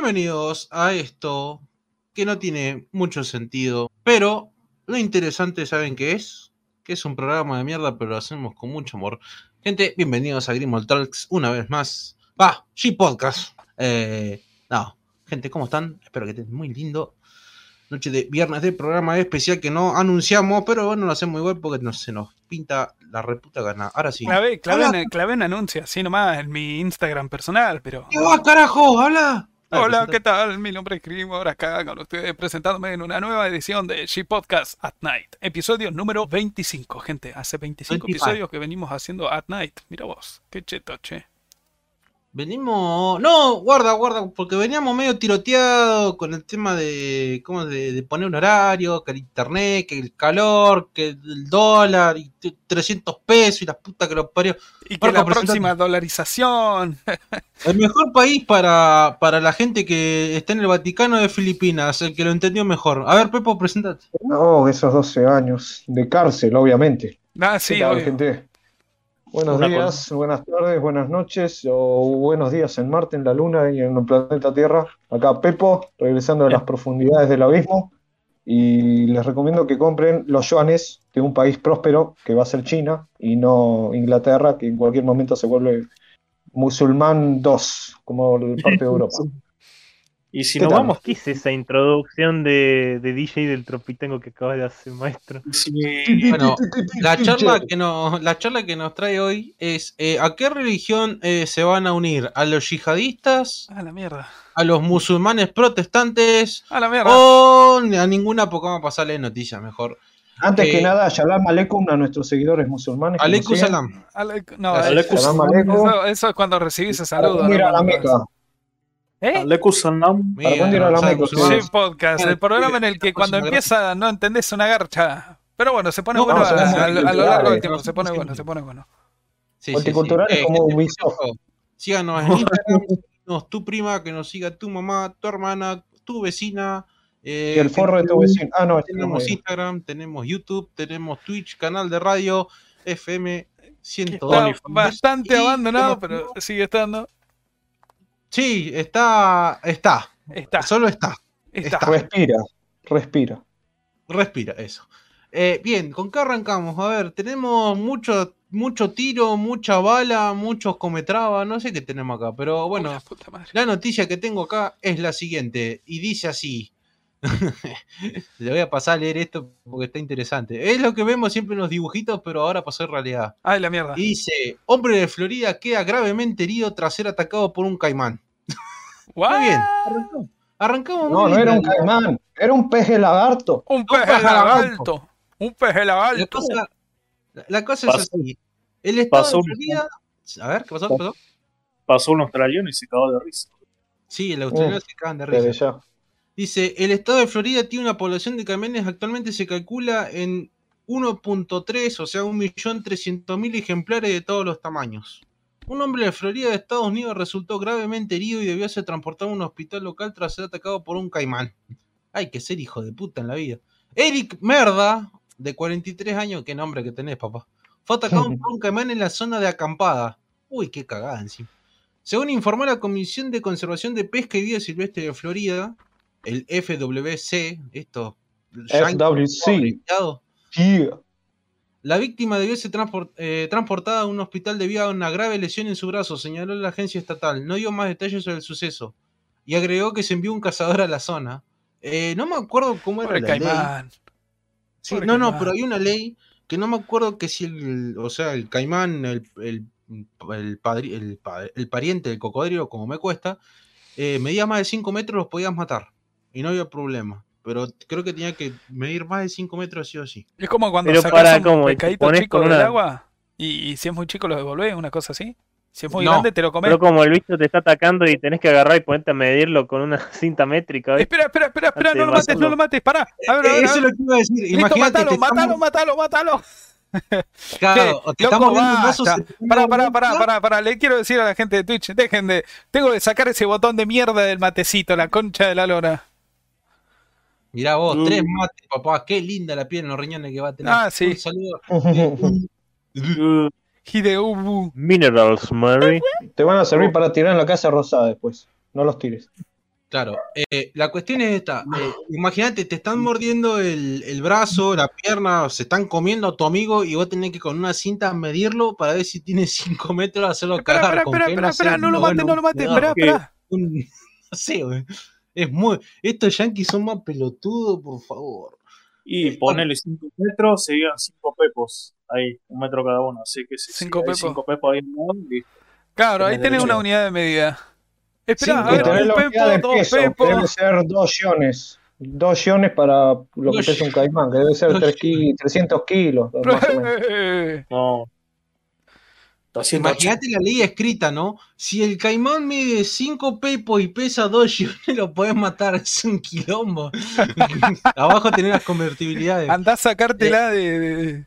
Bienvenidos a esto que no tiene mucho sentido, pero lo interesante, ¿saben qué es? Que es un programa de mierda, pero lo hacemos con mucho amor. Gente, bienvenidos a Grimald Talks una vez más. Va, G-Podcast. Eh, no, gente, ¿cómo están? Espero que estén muy lindo. Noche de viernes de programa especial que no anunciamos, pero bueno, lo hacemos igual porque no se nos pinta la reputa gana. Ahora sí. Clave, clave, en, clave en anuncio, así nomás en mi Instagram personal, pero. ¿Qué va, carajo? ¡Habla! Hola, ¿qué tal? Mi nombre es Krim, ahora acá con ustedes presentándome en una nueva edición de She Podcast at Night. Episodio número 25, gente. Hace 25 episodios que venimos haciendo at night. Mira vos, qué cheto, che. Venimos. No, guarda, guarda, porque veníamos medio tiroteados con el tema de. ¿Cómo? De, poner un horario, que el internet, que el calor, que el dólar, y 300 pesos y la puta que lo parió. Y que la próxima dolarización. El mejor país para, para la gente que está en el Vaticano de Filipinas, el que lo entendió mejor. A ver, Pepo, presentate. No, esos 12 años de cárcel, obviamente. Ah, sí, gente. Buenos días, buenas tardes, buenas noches o buenos días en Marte, en la Luna y en el planeta Tierra. Acá Pepo, regresando a las profundidades del abismo. Y les recomiendo que compren los yuanes de un país próspero que va a ser China y no Inglaterra, que en cualquier momento se vuelve musulmán 2, como parte de Europa. Y si nos vamos, ¿qué es esa introducción de, de DJ del Tropitengo que acaba de hacer maestro? Bueno, la charla que nos, la charla que nos trae hoy es eh, ¿a qué religión eh, se van a unir? ¿A los yihadistas? A la mierda. ¿A los musulmanes protestantes? A la mierda. O a ninguna, porque vamos a pasarle noticias mejor. Antes que eh, nada, Shalom Aleikum a nuestros seguidores musulmanes. Aleikum Salam. no, Eso, eso, es cuando recibís ese saludo. Mira la meca. ¿Eh? Salam. Sí, podcast, el programa en el que cuando empieza no entendés una garcha. Pero bueno, se pone bueno a, lo largo del tiempo, se pone bueno, se pone bueno. Sí, Multicultural es como un Síganos en Instagram, tu prima, que nos siga tu mamá, tu hermana, tu vecina. Eh, y el forro de tu vecino. Ah, no, tenemos Instagram, tenemos YouTube, tenemos Twitch, canal de radio, FM 102. Está bastante abandonado, pero sigue estando. Sí, está. Está. Está. Solo está. está. Respira. Respira. Respira, eso. Eh, bien, ¿con qué arrancamos? A ver, tenemos mucho, mucho tiro, mucha bala, muchos cometraba, no sé qué tenemos acá, pero bueno, la noticia que tengo acá es la siguiente, y dice así. Le voy a pasar a leer esto porque está interesante. Es lo que vemos siempre en los dibujitos, pero ahora pasó en realidad. Ay, la mierda. dice: Hombre de Florida queda gravemente herido tras ser atacado por un caimán. Muy bien. Arrancamos. no, no era un caimán, era un peje lagarto. Un peje lagarto. Un peje lagarto. La cosa, la cosa es así. El estado pasó de Florida. A ver, ¿qué pasó? pasó? Pasó un australiano y se cagó de risa. Sí, el australiano se cagan de risa. Dice, el estado de Florida tiene una población de camiones, actualmente se calcula en 1.3, o sea, 1.300.000 ejemplares de todos los tamaños. Un hombre de Florida de Estados Unidos resultó gravemente herido y debió ser transportado a un hospital local tras ser atacado por un caimán. Hay que ser hijo de puta en la vida. Eric Merda, de 43 años, qué nombre que tenés, papá. Fue atacado por un caimán en la zona de acampada. Uy, qué cagada encima. Según informó la Comisión de Conservación de Pesca y Vida Silvestre de Florida, el FWC, esto. FWC. La víctima debió ser eh, transportada a un hospital debido a una grave lesión en su brazo, señaló la agencia estatal. No dio más detalles sobre el suceso. Y agregó que se envió un cazador a la zona. Eh, no me acuerdo cómo era la caimán. ley. no, no, pero hay una ley que no me acuerdo que si el, o sea, el caimán, el, el, el, el pariente del cocodrilo, como me cuesta, eh, medía más de 5 metros, los podías matar y no había problema. Pero creo que tenía que medir más de 5 metros sí o sí. Es como cuando pero sacas para, un como, pescadito chico del agua y, si es muy chico lo devolvés, una cosa así. Si es muy grande te lo comes. Pero como el bicho te está atacando y tenés que agarrar y ponerte a medirlo con una cinta métrica. Espera, espera, espera, espera, no lo mates, no lo mates, pará. A ver, a ver, Eso es lo que iba a decir. Listo, Imagínate matalo, matalo, matalo, matalo. Claro, te estamos Pará, pará, pará, pará, pará, le quiero decir a la gente de Twitch, dejen de. Tengo que sacar ese botón de mierda del matecito, la concha de la lora. Mirá vos, mm. tres mates, papá. Qué linda la piel en los riñones que va a tener. Ah, sí. Un saludo. Minerals, Mary. Te van a servir para tirar en la casa rosada después. No los tires. Claro, eh, la cuestión es esta. Eh, imagínate, te están mordiendo el, brazo, la pierna, se están comiendo a tu amigo y vos tenés que con una cinta medirlo para ver si tiene 5 metros, hacerlo cagar. Espera, espera, espera, no lo mates, no lo mates, espera, espera. No sé, güey. Es muy. Estos yankees son más pelotudos, por favor. Y ponele 5 metros, serían 5 pepos. Ahí, un metro cada uno. Así que si 5 pepos. 5 pepos ahí en. Claro, ahí tenés una unidad de medida. Espera, a ver, un pepo, dos pepos. Debe ser dos iones. Dos iones para lo que pesa un caimán, que debe ser 300 kilos. Más o menos. No. Imagínate la ley escrita, ¿no? Si el caimán mide 5 pepos y pesa 2 iones, lo podés matar. Es un quilombo. Abajo tenés las convertibilidades. Andá a sacártela de. de,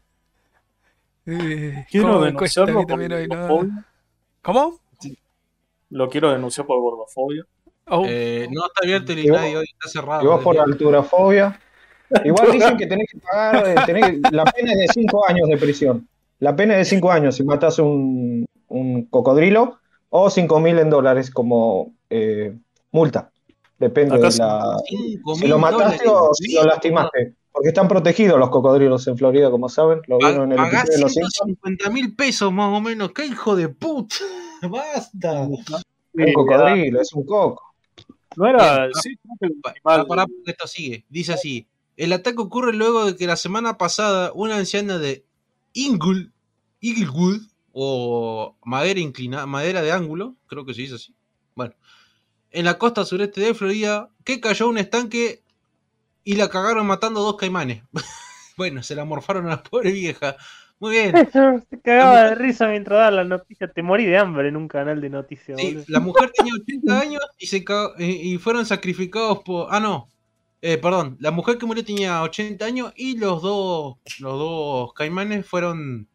de Quiero denunciarlo por ¿no? ¿Cómo? Lo quiero denunciar por gordofobia. Oh. Eh, no está abierto el nadie hoy, está cerrado. Y vos por alturafobia. Igual dicen que tenés que pagar, eh, tenés, la pena es de 5 años de prisión. La pena es de 5 años si matas un, un cocodrilo o 5 mil en dólares como eh, multa. Depende de la. Si lo mataste o si lo lastimaste. Porque están protegidos los cocodrilos en Florida, como saben. Lo vieron en el episodio de los 150 mil pesos más o menos. ¡Qué hijo de puta! ¡Basta! Un cocodrilo, es un coco. No era. sí, para, para, esto sigue. Dice así: El ataque ocurre luego de que la semana pasada una anciana de Inglewood o madera inclinada, madera de ángulo, creo que se dice así. Bueno, en la costa sureste de Florida, que cayó un estanque y la cagaron matando dos caimanes. bueno, se la morfaron a la pobre vieja. Muy bien. Se cagaba de risa mientras daba la noticia. Te morí de hambre en un canal de noticias. Sí, la mujer tenía 80 años y, se y fueron sacrificados por. Ah, no. Eh, perdón, la mujer que murió tenía 80 años y los dos, los dos caimanes fueron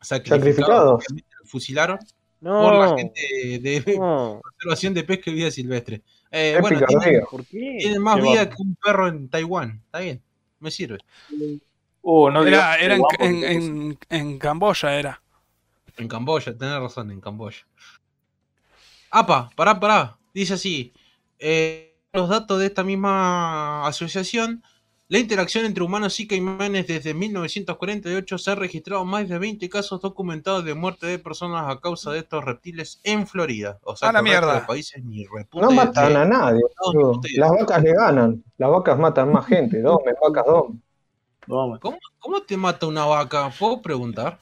sacrificados. Fusilaron no, por la gente de conservación de pesca y vida silvestre. Eh, bueno, tiene, más vida que un perro en Taiwán. Está bien, me sirve. Uh, no era, era en, en, en, Camboya, era. En Camboya, tenés razón, en Camboya. Apa, pará, pará. Dice así. Eh, los datos de esta misma asociación la interacción entre humanos y caimanes desde 1948 se ha registrado más de 20 casos documentados de muerte de personas a causa de estos reptiles en Florida. O sea, a la mierda. Países ni no matan a nadie. Las vacas le ganan. Las vacas matan más gente. Dome, vacas dome. ¿Cómo, ¿Cómo te mata una vaca? ¿Puedo preguntar?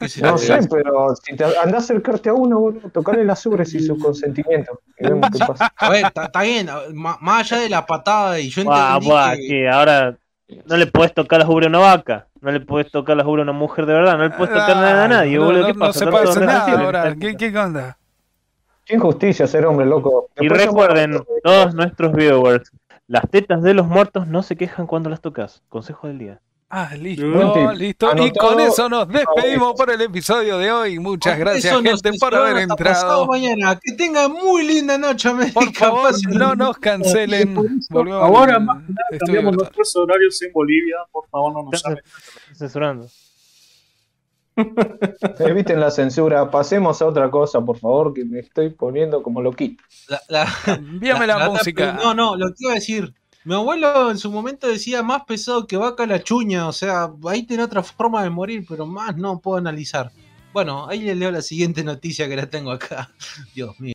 No sé, pero si te andás a acercarte a uno, boludo, tocarle las ubres y su consentimiento. Y vemos qué pasa. A ver, está bien, más allá de la patada y yo entendí que... ahora no le puedes tocar las ubres a una vaca, no le puedes tocar las ubres a una mujer de verdad, no le puedes tocar nada a nadie, boludo. ¿Qué pasa? No se puede hacer nada ahora, ¿qué, qué onda? Qué injusticia ser hombre, loco. y recuerden, todos nuestros viewers, las tetas de los muertos no se quejan cuando las tocas. Consejo del día. Ah, listo, listo. Y con eso nos despedimos por el episodio de hoy. Muchas gracias, gente, por haber entrado. mañana. Que tengan muy linda noche, América. Por favor, no nos cancelen. Volvemos Ahora más cambiamos nuestros horarios en Bolivia. Por favor, no nos. Censurando. Eviten la censura. Pasemos a otra cosa, por favor, que me estoy poniendo como loquito. La, Envíame la, música. No, no, lo que iba a decir mi abuelo en su momento decía más pesado que vaca la chuña, o sea, ahí tiene otra forma de morir, pero más no puedo analizar. Bueno, ahí le leo la siguiente noticia que la tengo acá. Dios mío.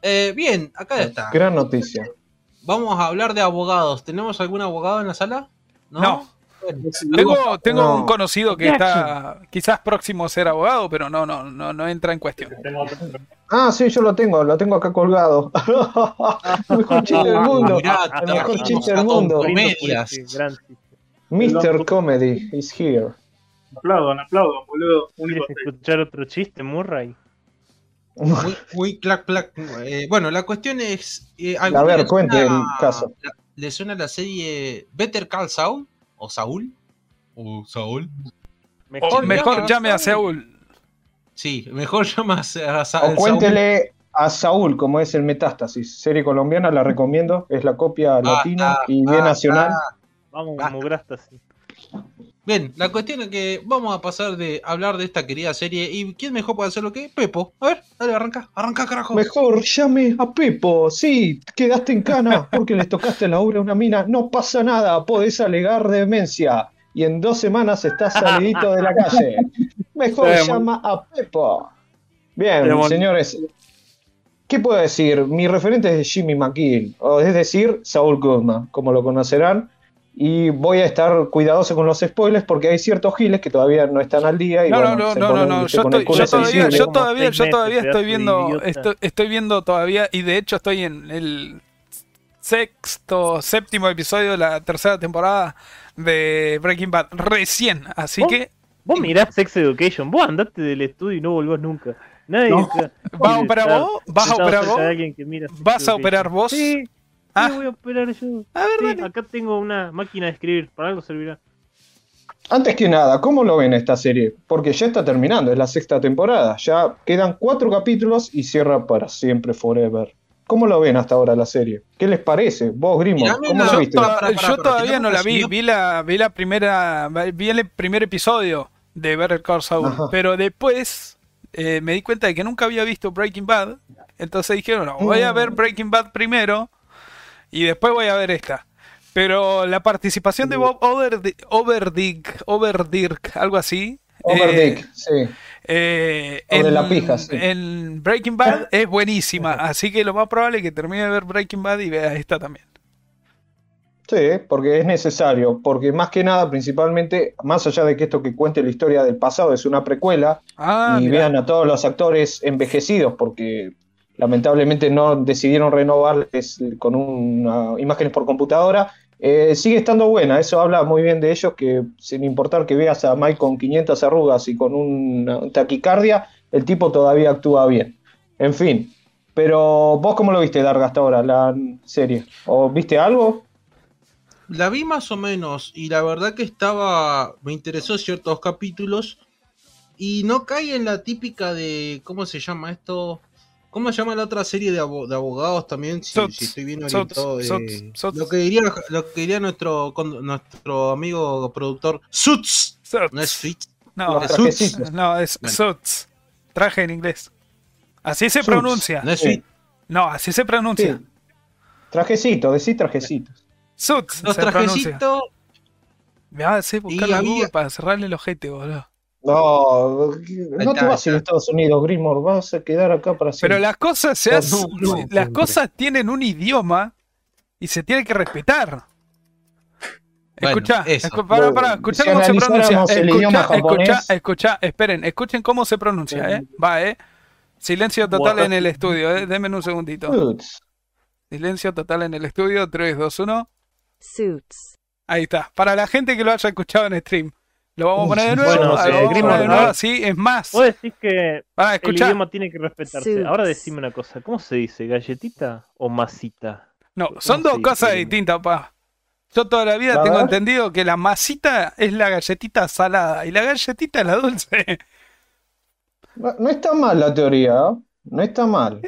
Eh, bien, acá está. Gran noticia. Vamos a hablar de abogados. ¿Tenemos algún abogado en la sala? No. Tengo, tengo un conocido que está quizás próximo a ser abogado, pero no, no, no, no entra en cuestión. Ah, sí, yo lo tengo, lo tengo acá colgado. el mejor chiste del mundo. el mejor chiste del mundo. Mr. Comedy is here. Aplaudan, aplaudan, boludo. ¿Quieres escuchar otro chiste, Murray? Muy, muy clac, clac. Eh, bueno, la cuestión es. Eh, a ver, cuente el caso. ¿Le suena la serie Better Call Saul? ¿O Saúl? ¿O Saúl? Mejor, mejor llame a Saúl. Sí, mejor llama a, Saúl. O cuéntele a Saúl, como es el Metástasis. Serie colombiana, la recomiendo. Es la copia latina y bien nacional. Vamos, como Grastas. Bien, la cuestión es que vamos a pasar de hablar de esta querida serie. ¿Y quién mejor puede hacerlo que Pepo? A ver, dale, arranca, arranca, carajo. Mejor llame a Pepo. Sí, quedaste en cana porque le tocaste la obra a una mina. No pasa nada, podés alegar demencia. Y en dos semanas estás salidito de la calle. Mejor llama a Pepo. Bien, señores. ¿Qué puedo decir? Mi referente es Jimmy McGill, o es decir, Saul Goodman, como lo conocerán y voy a estar cuidadoso con los spoilers porque hay ciertos giles que todavía no están al día. Y no, no, no, no, no, yo, todavía, yo todavía, yo todavía estoy viendo, estoy, viendo todavía y de hecho estoy en el sexto, séptimo episodio de la tercera temporada de Breaking Bad recién, así que vos mirás Sex Education, vos andate del estudio y no volvás nunca. Nadie ¿Vas a operar vos? ¿Vas a operar vos? ¿Vas a operar vos? Sí. Ah. voy a operar yo. A ver, acá tengo una máquina de escribir, para algo servirá. Antes que nada, ¿cómo lo ven esta serie? Porque ya está terminando, es la sexta temporada. Ya quedan cuatro capítulos y cierra para siempre, forever. ¿Cómo lo ven hasta ahora la serie? ¿Qué les parece? Vos, Grimo, ¿cómo lo viste? yo todavía no la vi, vi la, vi la primera, vi el primer episodio de Better Call Saul, pero después eh, me di cuenta de que nunca había visto Breaking Bad, entonces dije, bueno, voy a ver mm. Breaking Bad primero y después voy a ver esta. Pero la participación de Bob Overdick, Overdirk, algo así. Overdick, eh, sí. Eh, en, la pija, sí. en Breaking Bad es buenísima, así que lo más probable es que termine de ver Breaking Bad y vea esta también. Sí, porque es necesario, porque más que nada, principalmente, más allá de que esto que cuente la historia del pasado es una precuela, ah, y vean a todos los actores envejecidos, porque lamentablemente no decidieron renovarles con una, imágenes por computadora. Eh, sigue estando buena, eso habla muy bien de ellos, que sin importar que veas a Mike con 500 arrugas y con una taquicardia, el tipo todavía actúa bien. En fin, pero vos cómo lo viste, Darga, hasta ahora, la serie? ¿O viste algo? La vi más o menos y la verdad que estaba, me interesó ciertos capítulos y no cae en la típica de, ¿cómo se llama esto? ¿Cómo se llama la otra serie de, abogados también? Si, estoy bien orientado. Eh, lo, que diría, lo que diría nuestro, nuestro amigo productor, Suits. No es Suits. No, es Suits. No, es Suits. Traje en inglés. Así se pronuncia. No es Suits. No, así se pronuncia. Trajecito, decís trajecitos. Suits. Los trajecitos. Me va a hacer buscar la Google para cerrarle el ojete, boludo. No, no te vas a ir a Estados Unidos, Grimor, vas a quedar acá para siempre. Pero las cosas se las cosas tienen un idioma y se tiene que respetar. escucha, para, para, escucha cómo se pronuncia. Escucha, escucha, esperen, escuchen cómo se pronuncia, eh. Va, eh. Silencio total en el estudio, eh. Denme un segundito. Silencio total en el estudio, 3, 2, 1. Suits. Ahí está. Para la gente que lo haya escuchado en stream. Lo vamos a poner de nuevo. Bueno, de nuevo. Sí, es más. Vos decís que ah, el idioma tiene que respetarse. Ahora decime una cosa. ¿Cómo se dice? ¿Galletita o masita? No, son dos cosas distintas, pa. Yo toda la vida tengo entendido que la masita es la galletita salada y la galletita es la dulce. No, está mal la teoría. ¿eh? No está mal.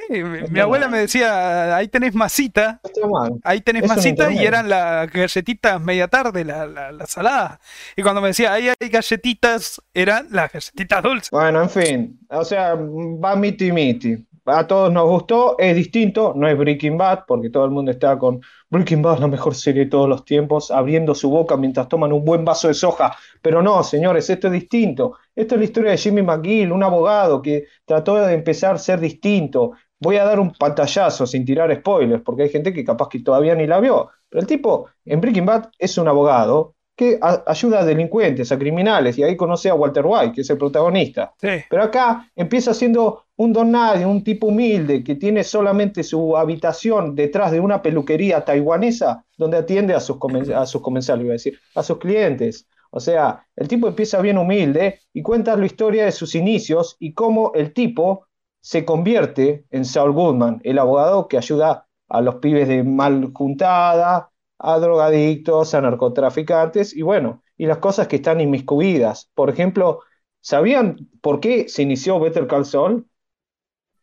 mi, abuela me decía, ahí tenés masita. está mal. Ahí tenés masita y eran las galletitas media tarde, la, la, salada. Y cuando me decía, ahí hay galletitas, eran las galletitas dulces. Bueno, en fin. O sea, va miti miti. A todos nos gustó, es distinto, no es Breaking Bad, porque todo el mundo está con Breaking Bad, la mejor serie de todos los tiempos, abriendo su boca mientras toman un buen vaso de soja. Pero no, señores, esto es distinto. Esto es la historia de Jimmy McGill, un abogado que trató de empezar a ser distinto. Voy a dar un pantallazo sin tirar spoilers, porque hay gente que capaz que todavía ni la vio. Pero el tipo en Breaking Bad es un abogado que ayuda a delincuentes, a criminales, y ahí conoce a Walter White, que es el protagonista. Pero acá empieza siendo un don nadie, un tipo humilde, que tiene solamente su habitación detrás de una peluquería taiwanesa, donde atiende a sus, a sus comensales, iba a decir, a sus clientes. O sea, el tipo empieza bien humilde y cuenta la historia de sus inicios y cómo el tipo se convierte en Saul Goodman, el abogado que ayuda a los pibes de mal juntada, a drogadictos, a narcotraficantes y bueno, y las cosas que están inmiscuidas. Por ejemplo, ¿sabían por qué se inició Better Call Saul?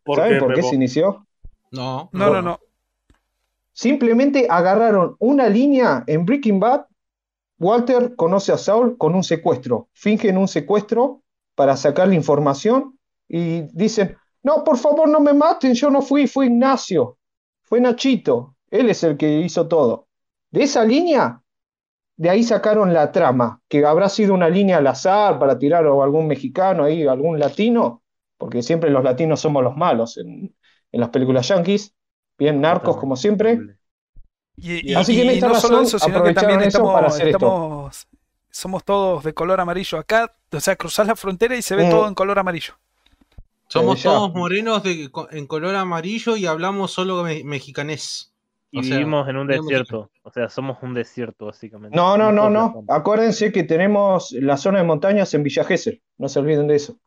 ¿Saben por qué se inició? No, no, no, no. Simplemente agarraron una línea en Breaking Bad Walter conoce a Saul con un secuestro, fingen un secuestro para sacar la información y dicen, no, por favor no me maten, yo no fui, fue Ignacio, fue Nachito, él es el que hizo todo. De esa línea, de ahí sacaron la trama, que habrá sido una línea al azar para tirar a algún mexicano ahí, algún latino, porque siempre los latinos somos los malos en, las películas yankees, bien narcos como siempre. Y, Así que en esta no solo eso, sino que también estamos, somos todos de color amarillo acá, o sea, cruzás la frontera y se ve mm. todo en color amarillo. Somos todos morenos de, en color amarillo y hablamos solo mexicanés. Y vivimos en un desierto, o sea, somos un desierto básicamente. No, no, no, no. Acuérdense que tenemos la zona de montañas en Villa Gesell, no se olviden de eso.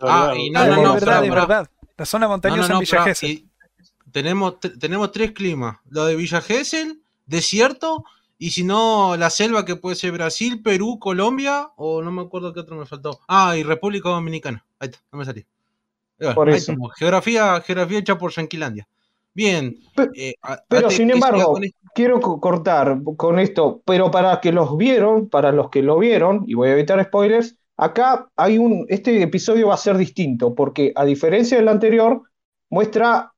Ah, y no, no, no, verdad, es verdad. La zona montañosa en Villa Gesell. Tenemos, tenemos tres climas, lo de Villa Gesell, desierto, y si no, la selva que puede ser Brasil, Perú, Colombia, o no me acuerdo qué otro me faltó. Ah, y República Dominicana. Ahí está, no me salió. Por eso. Geografía, geografía hecha por Yanquilandia. Bien. Eh, pero, sin embargo, quiero cortar con esto, pero para que los vieron, para los que lo vieron, y voy a evitar spoilers, acá hay un, este episodio va a ser distinto, porque a diferencia del anterior, muestra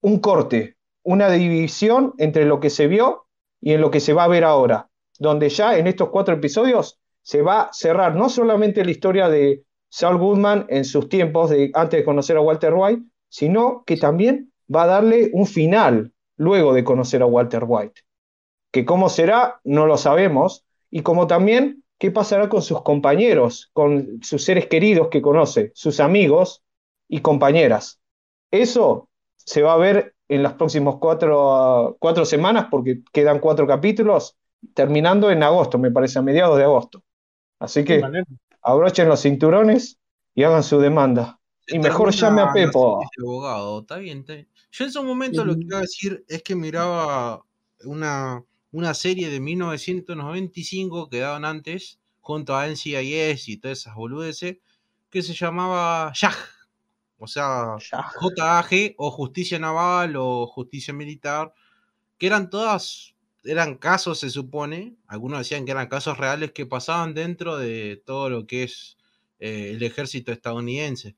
un corte, una división entre lo que se vio y en lo que se va a ver ahora, donde ya en estos cuatro episodios se va a cerrar no solamente la historia de Saul Goodman en sus tiempos de, antes de conocer a Walter White, sino que también va a darle un final luego de conocer a Walter White. Que cómo será, no lo sabemos, y como también qué pasará con sus compañeros, con sus seres queridos que conoce, sus amigos y compañeras. Eso se va a ver en las próximas cuatro, cuatro semanas, porque quedan cuatro capítulos, terminando en agosto, me parece, a mediados de agosto. Así que abrochen los cinturones y hagan su demanda. y mejor llame a Pepo. Abogado, está bien, Yo en su momento lo que iba a decir es que miraba una, una serie de 1995 que daban antes, junto a NCIS y todas esas boludeces, que se llamaba JAG. O sea, JAG o Justicia Naval o Justicia Militar, que eran todas eran casos, se supone, algunos decían que eran casos reales que pasaban dentro de todo lo que es eh, el ejército estadounidense.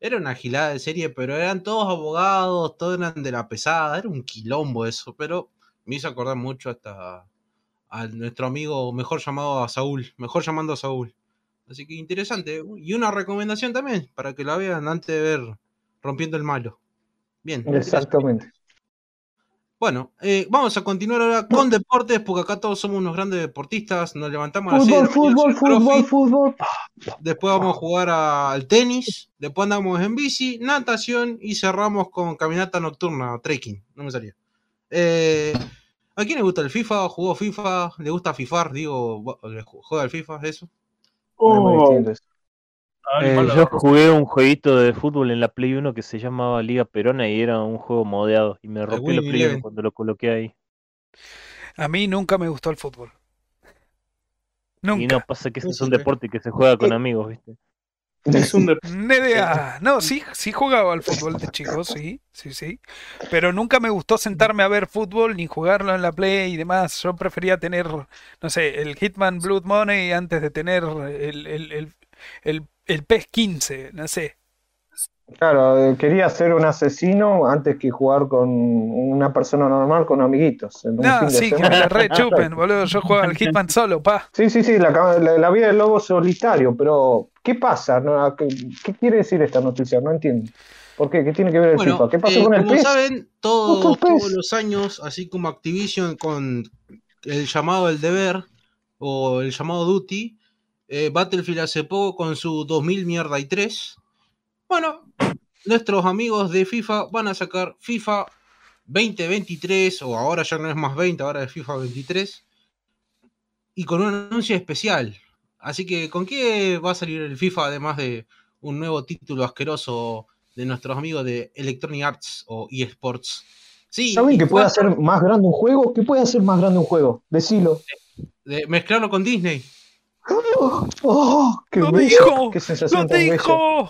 Era una gilada de serie, pero eran todos abogados, todos eran de la pesada, era un quilombo eso, pero me hizo acordar mucho hasta a nuestro amigo mejor llamado a Saúl, mejor llamando a Saúl. Así que interesante. Y una recomendación también, para que la vean antes de ver Rompiendo el Malo. Bien. Exactamente. Bueno, eh, vamos a continuar ahora con deportes, porque acá todos somos unos grandes deportistas, nos levantamos fútbol, a fútbol, fútbol, fútbol. Después vamos a jugar al tenis, después andamos en bici, natación y cerramos con caminata nocturna, trekking, no me salía. Eh, ¿A quién le gusta el FIFA? ¿Jugó FIFA? ¿Le gusta FIFAR? Digo, ¿juega al FIFA? ¿Eso? Oh. Eh, yo jugué un jueguito de fútbol en la Play 1 que se llamaba Liga Perona y era un juego modeado y me rompió la Play cuando lo coloqué ahí. A mí nunca me gustó el fútbol. Nunca. Y no pasa que es un deporte que se juega con amigos, ¿viste? Es un No, sí, sí jugaba al fútbol de chicos, sí, sí, sí. Pero nunca me gustó sentarme a ver fútbol ni jugarlo en la Play y demás. Yo prefería tener, no sé, el Hitman Blood Money antes de tener el, el, el el PES 15, no sé. Claro, eh, quería ser un asesino antes que jugar con una persona normal con amiguitos. No, sí, que me la rechupen, boludo. Yo juego al Hitman solo, pa. Sí, sí, sí, la, vida del lobo solitario, pero ¿qué pasa? ¿Qué, quiere decir esta noticia? No entiendo. ¿Por qué? ¿Qué tiene que ver el FIFA? ¿Qué pasa eh, con el Como saben, todos los años, así como Activision con el llamado El Deber o el llamado Duty, eh, Battlefield hace poco con su 2000 mierda y 3. Bueno, nuestros amigos de FIFA van a sacar FIFA 2023, o ahora ya no es más 20, ahora es FIFA 23, y con un anuncio especial. Así que, ¿con qué va a salir el FIFA además de un nuevo título asqueroso de nuestros amigos de Electronic Arts o eSports? Sí, ¿Saben que puede hacer más grande un juego? ¿Qué puede hacer más grande un juego? Decilo. de mezclarlo con Disney. ¡Oh! ¡Qué ¡Lo dijo! ¡Qué sensación ¡Lo dijo!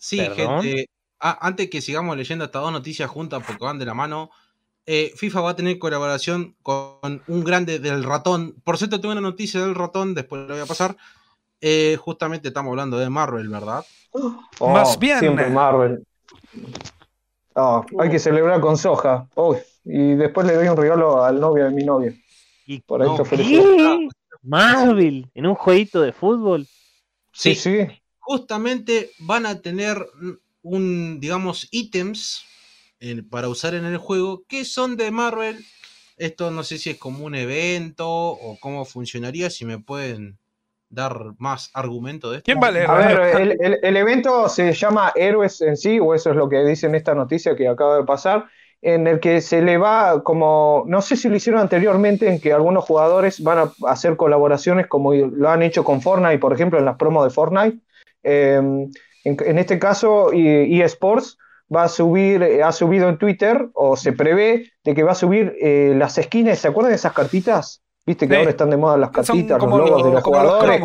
Sí, gente. antes que sigamos leyendo estas dos noticias juntas porque van de la mano, eh, FIFA va a tener colaboración con un grande del ratón. Por cierto, tengo una noticia del ratón, después lo voy a pasar. Eh, justamente estamos hablando de Marvel, ¿verdad? Oh, Más bien. Siempre Marvel. Oh, hay que celebrar con soja. y después le doy un regalo al novio de mi novia. Y por eso ¿Qué? Marvel, en un jueguito de fútbol. Sí, sí. Justamente van a tener un, digamos, ítems para usar en el juego que son de Marvel. Esto no sé si es como un evento o cómo funcionaría, si me pueden dar más argumento de esto. ¿Quién vale? A ver, el, evento se llama Héroes en sí, o eso es lo que dice en esta noticia que acaba de pasar, en el que se le va como, no sé si lo hicieron anteriormente, en que algunos jugadores van a hacer colaboraciones como lo han hecho con Fortnite, por ejemplo, en las promos de Fortnite. Em, en, este caso, eSports va a subir, eh, ha subido en Twitter, o se prevé de que va a subir eh, las skins, ¿se acuerdan de esas cartitas? Viste que ahora están de moda las cartitas, los logos de los jugadores.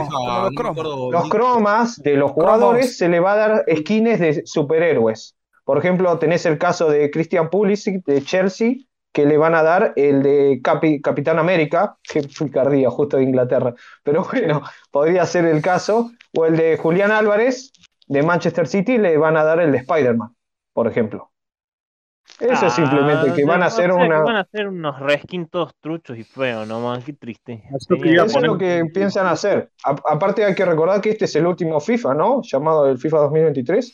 Los, cromas de los jugadores se le va a dar skins de superhéroes. Por ejemplo, tenés el caso de Christian Pulisic de Chelsea, que le van a dar el de Capitán América, que picardía, justo de Inglaterra. Pero bueno, podría ser el caso. O el de Julián Álvarez de Manchester City, le van a dar el de Spider-Man por ejemplo. Eso es simplemente que van a hacer una. van a hacer unos reskin todos truchos y feos, ¿no? Man? Qué triste. Eso, es lo que piensan hacer. aparte, hay que recordar que este es el último FIFA, ¿no? Llamado el FIFA 2023.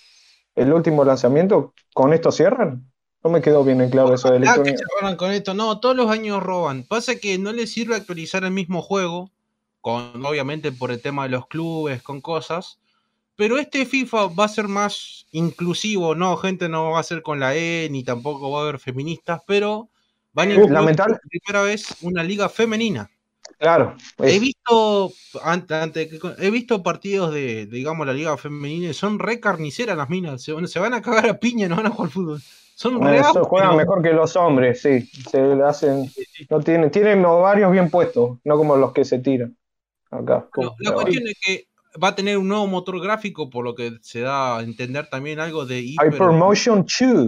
El último lanzamiento. ¿Con esto cierran? No me quedó bien en claro eso de electrónica. con esto? No, todos los años roban. Pasa que no les sirve actualizar el mismo juego. Con, obviamente por el tema de los clubes, con cosas pero este FIFA va a ser más inclusivo, no, gente no va a ser con la E, ni tampoco va a haber feministas, pero van a incluir por primera vez una liga femenina. Claro. He visto he visto partidos de, digamos, la liga femenina y son re carniceras las minas. Se, van a cagar a piña, no van a jugar fútbol. Son juegan mejor que los hombres, sí. Se le hacen. No tienen, tienen ovarios bien puestos, no como los que se tiran. Acá. la cuestión es que va a tener un nuevo motor gráfico, por lo que se da a entender también algo de Hypermotion 2.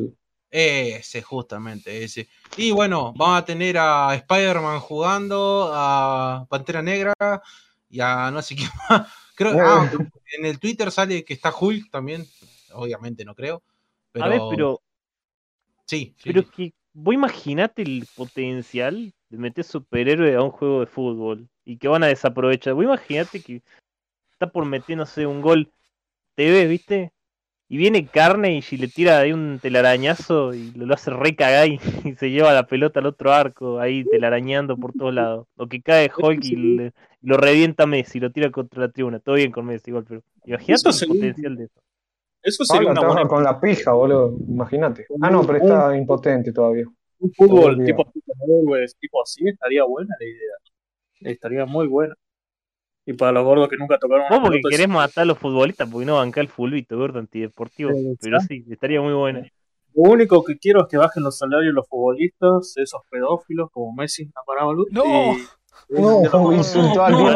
Ese, justamente, ese. Y bueno, vamos a tener a Spider-Man jugando, a Pantera Negra y a no sé qué más. Creo, ah, en el Twitter sale que está Hulk también, obviamente no creo. Pero... A ver, pero. Sí. Pero que vos imaginate el potencial de meter superhéroe a un juego de fútbol y que van a desaprovechar. Vos imaginate que por meter, no sé, un gol TV, ¿viste? Y viene carne y si le tira ahí un telarañazo y lo, hace recagar y, y, se lleva la pelota al otro arco, ahí telarañando por todos lados. O que cae Hulk y lo revienta Messi, lo tira contra la tribuna. Todo bien con Messi igual, pero imagínate el potencial de eso. Eso sería una buena... con la pija, boludo. Imagínate. Ah, no, pero está impotente todavía. Un fútbol tipo, tipo así estaría buena la idea. Estaría muy buena. Y para los gordos que nunca tocaron. Vos porque querés matar a los futbolistas porque no banca el fulbito, gordo antideportivo. pero sí, estaría muy bueno. Lo único que quiero es que bajen los salarios de los futbolistas, esos pedófilos como Messi, luz ¡No! No, no, insultó al no,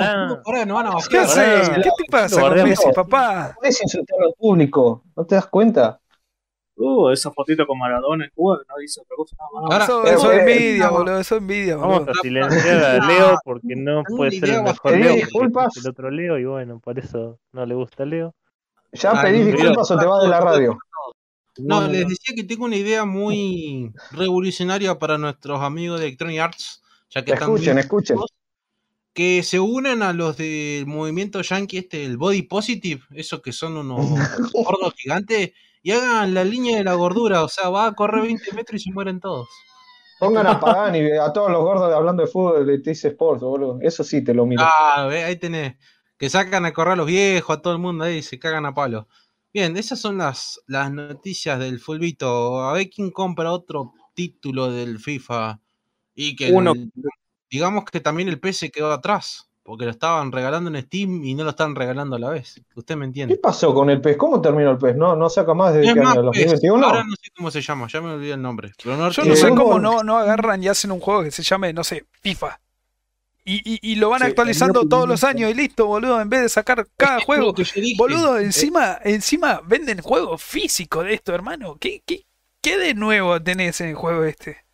no, van a bajar. ¿Qué haces? ¿Qué te pasa con Messi, papá? Puedes insultar al público, ¿no te das cuenta? Uh, esa fotito con Maradona en Cuba que no dice otra cosa. Ahora, eso, eso es envidia, boludo. Eso es envidia, boludo. Vamos a silenciar a Leo porque no puede ser el mejor Leo. Disculpas. El otro Leo y bueno, por eso no le gusta Leo. Ya pedís disculpas o te vas de la radio. No, les decía que tengo una idea muy revolucionaria para nuestros amigos de Electronic Arts. Ya que escuchen, escuchen. Que se unen a los del movimiento yankee, este, el Body Positive, esos que son unos gordos gigantes y hagan la línea de la gordura, o sea, va a correr 20 metros y se mueren todos. Pongan a Pagani, a todos los gordos hablando de fútbol de TC Sports, boludo. Eso sí te lo miro. Ah, ahí tenés. Que sacan a correr a los viejos, a todo el mundo ahí, y se cagan a palo. Bien, esas son las, las noticias del Fulvito. A ver quién compra otro título del FIFA. Y que Uno. digamos que también el PS quedó atrás porque lo estaban regalando en Steam y no lo están regalando a la vez. Usted me entiende. ¿Qué pasó con el PES? ¿Cómo terminó el PES? ¿No, no saca más desde qué año? ¿2021? Ahora no sé cómo se llama, ya me olvidé el nombre. Yo no sé cómo no, no agarran y hacen un juego que se llame, no sé, FIFA. Y, y, y lo van actualizando todos los años y listo, boludo, en vez de sacar cada juego. Boludo, encima, encima venden juegos físicos de esto, hermano. ¿Qué, qué, ¿Qué de nuevo tenés en el juego este?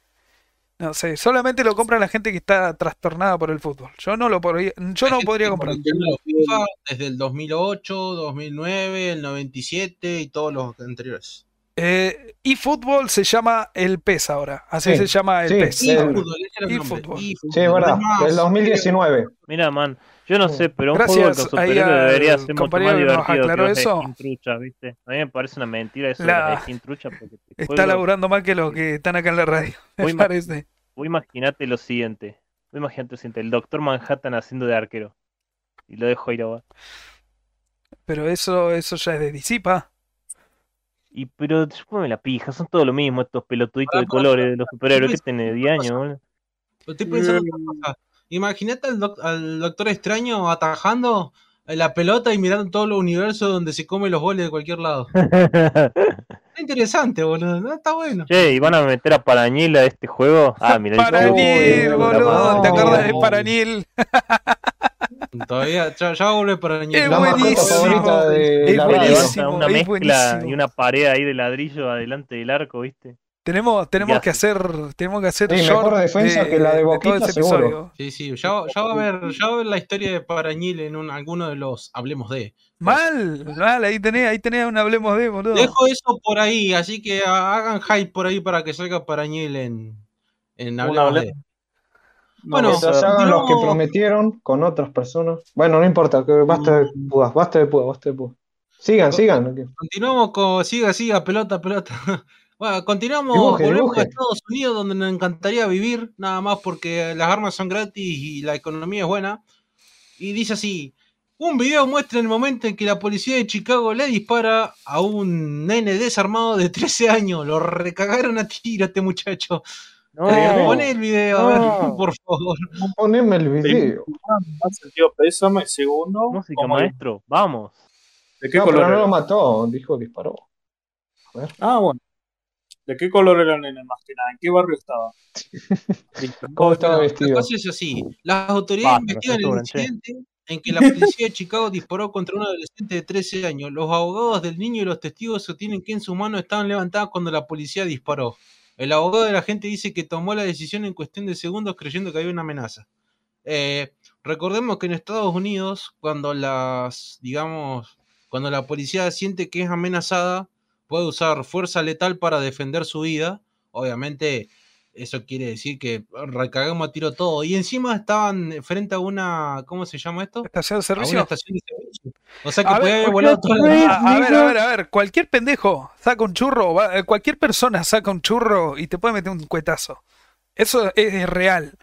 No sé, solamente lo compra la gente que está trastornada por el fútbol. Yo no lo podría, yo no podría comprar. Desde el 2008, 2009, el 97 y todos los anteriores. Eh, eFootball se llama el PES ahora. Así se llama el sí, PES. eFootball. Sí, es verdad. El 2019. Mira, man. Yo no sé, pero un Gracias, juego de debería ser mucho más divertido que eso. Trucha, ¿viste? A mí me parece una mentira eso la... de Trucha. Porque Está laburando más que los que están acá en la radio. Me parece. Vos imaginate lo siguiente. Vos imaginate lo siguiente. El Doctor Manhattan haciendo de arquero. Y lo dejo ir a Pero eso, eso ya es de disipa. Y pero me la pija, son todo lo mismo estos pelotuditos de colores de los superhéroes que tienen 10 años, Estoy pensando mm. Imagínate al, al, Doctor Extraño atajando la pelota y mirando todo el universo donde se come los goles de cualquier lado. Está interesante, boludo. Está bueno. Che, ¿y van a meter a Parañil a este juego? Ah, mira. Parañil, boludo. ¿Te acuerdas de Parañil? Todavía, ya, ya vuelve Parañil. Es buenísimo. De es buenísimo. Una mezcla y una pared ahí de ladrillo adelante del arco, ¿viste? Tenemos, tenemos que hacer, tenemos que hacer sí, mejor defensa que la de Boquita, seguro. Sí, sí, ya, ya, va a ver, ya va a ver la historia de Parañil en un, alguno de los Hablemos de. Mal, mal, ahí tenés, ahí tenés un Hablemos de, boludo. Dejo eso por ahí, así que hagan hype por ahí para que salga Parañil en, en Hablemos de. Bueno, mientras hagan los que prometieron con otras personas. Bueno, no importa, que basta de mm. púas, basta de púas, basta de púas. Sigan, sigan. Continuamos con siga, siga, pelota, pelota. Bueno, continuamos, volvemos a Estados Unidos, donde nos encantaría vivir, nada más porque las armas son gratis y la economía es buena. Y dice así: un video muestra el momento en que la policía de Chicago le dispara a un nene desarmado de 13 años. Lo recagaron a tiro a este muchacho. No, Poné el video, a ver, por favor. Poneme el video. pésame, segundo. Música, maestro, vamos. ¿De qué color? no lo mató, dijo disparó. A ver. Ah, bueno. ¿De qué color era el nene más que nada? ¿En qué barrio estaba? ¿Cómo estaba vestido? La cosa es así. Las autoridades investigan el incidente en que la policía de Chicago disparó contra un adolescente de 13 años. Los abogados del niño y los testigos sostienen que en su mano estaban levantadas cuando la policía disparó. El abogado de la gente dice que tomó la decisión en cuestión de segundos creyendo que había una amenaza. Eh, recordemos que en Estados Unidos, cuando las, digamos, cuando la policía siente que es amenazada, puede usar fuerza letal para defender su vida. Obviamente, eso quiere decir que recagamos a tiro todo. Y encima estaban frente a una. ¿Cómo se llama esto? Estación de servicio. estación de servicio. O sea que puede haber volado la a, a ver, a ver, a ver. Cualquier pendejo saca un churro. Eh, cualquier persona saca un churro y te puede meter un cuetazo. Eso es, real.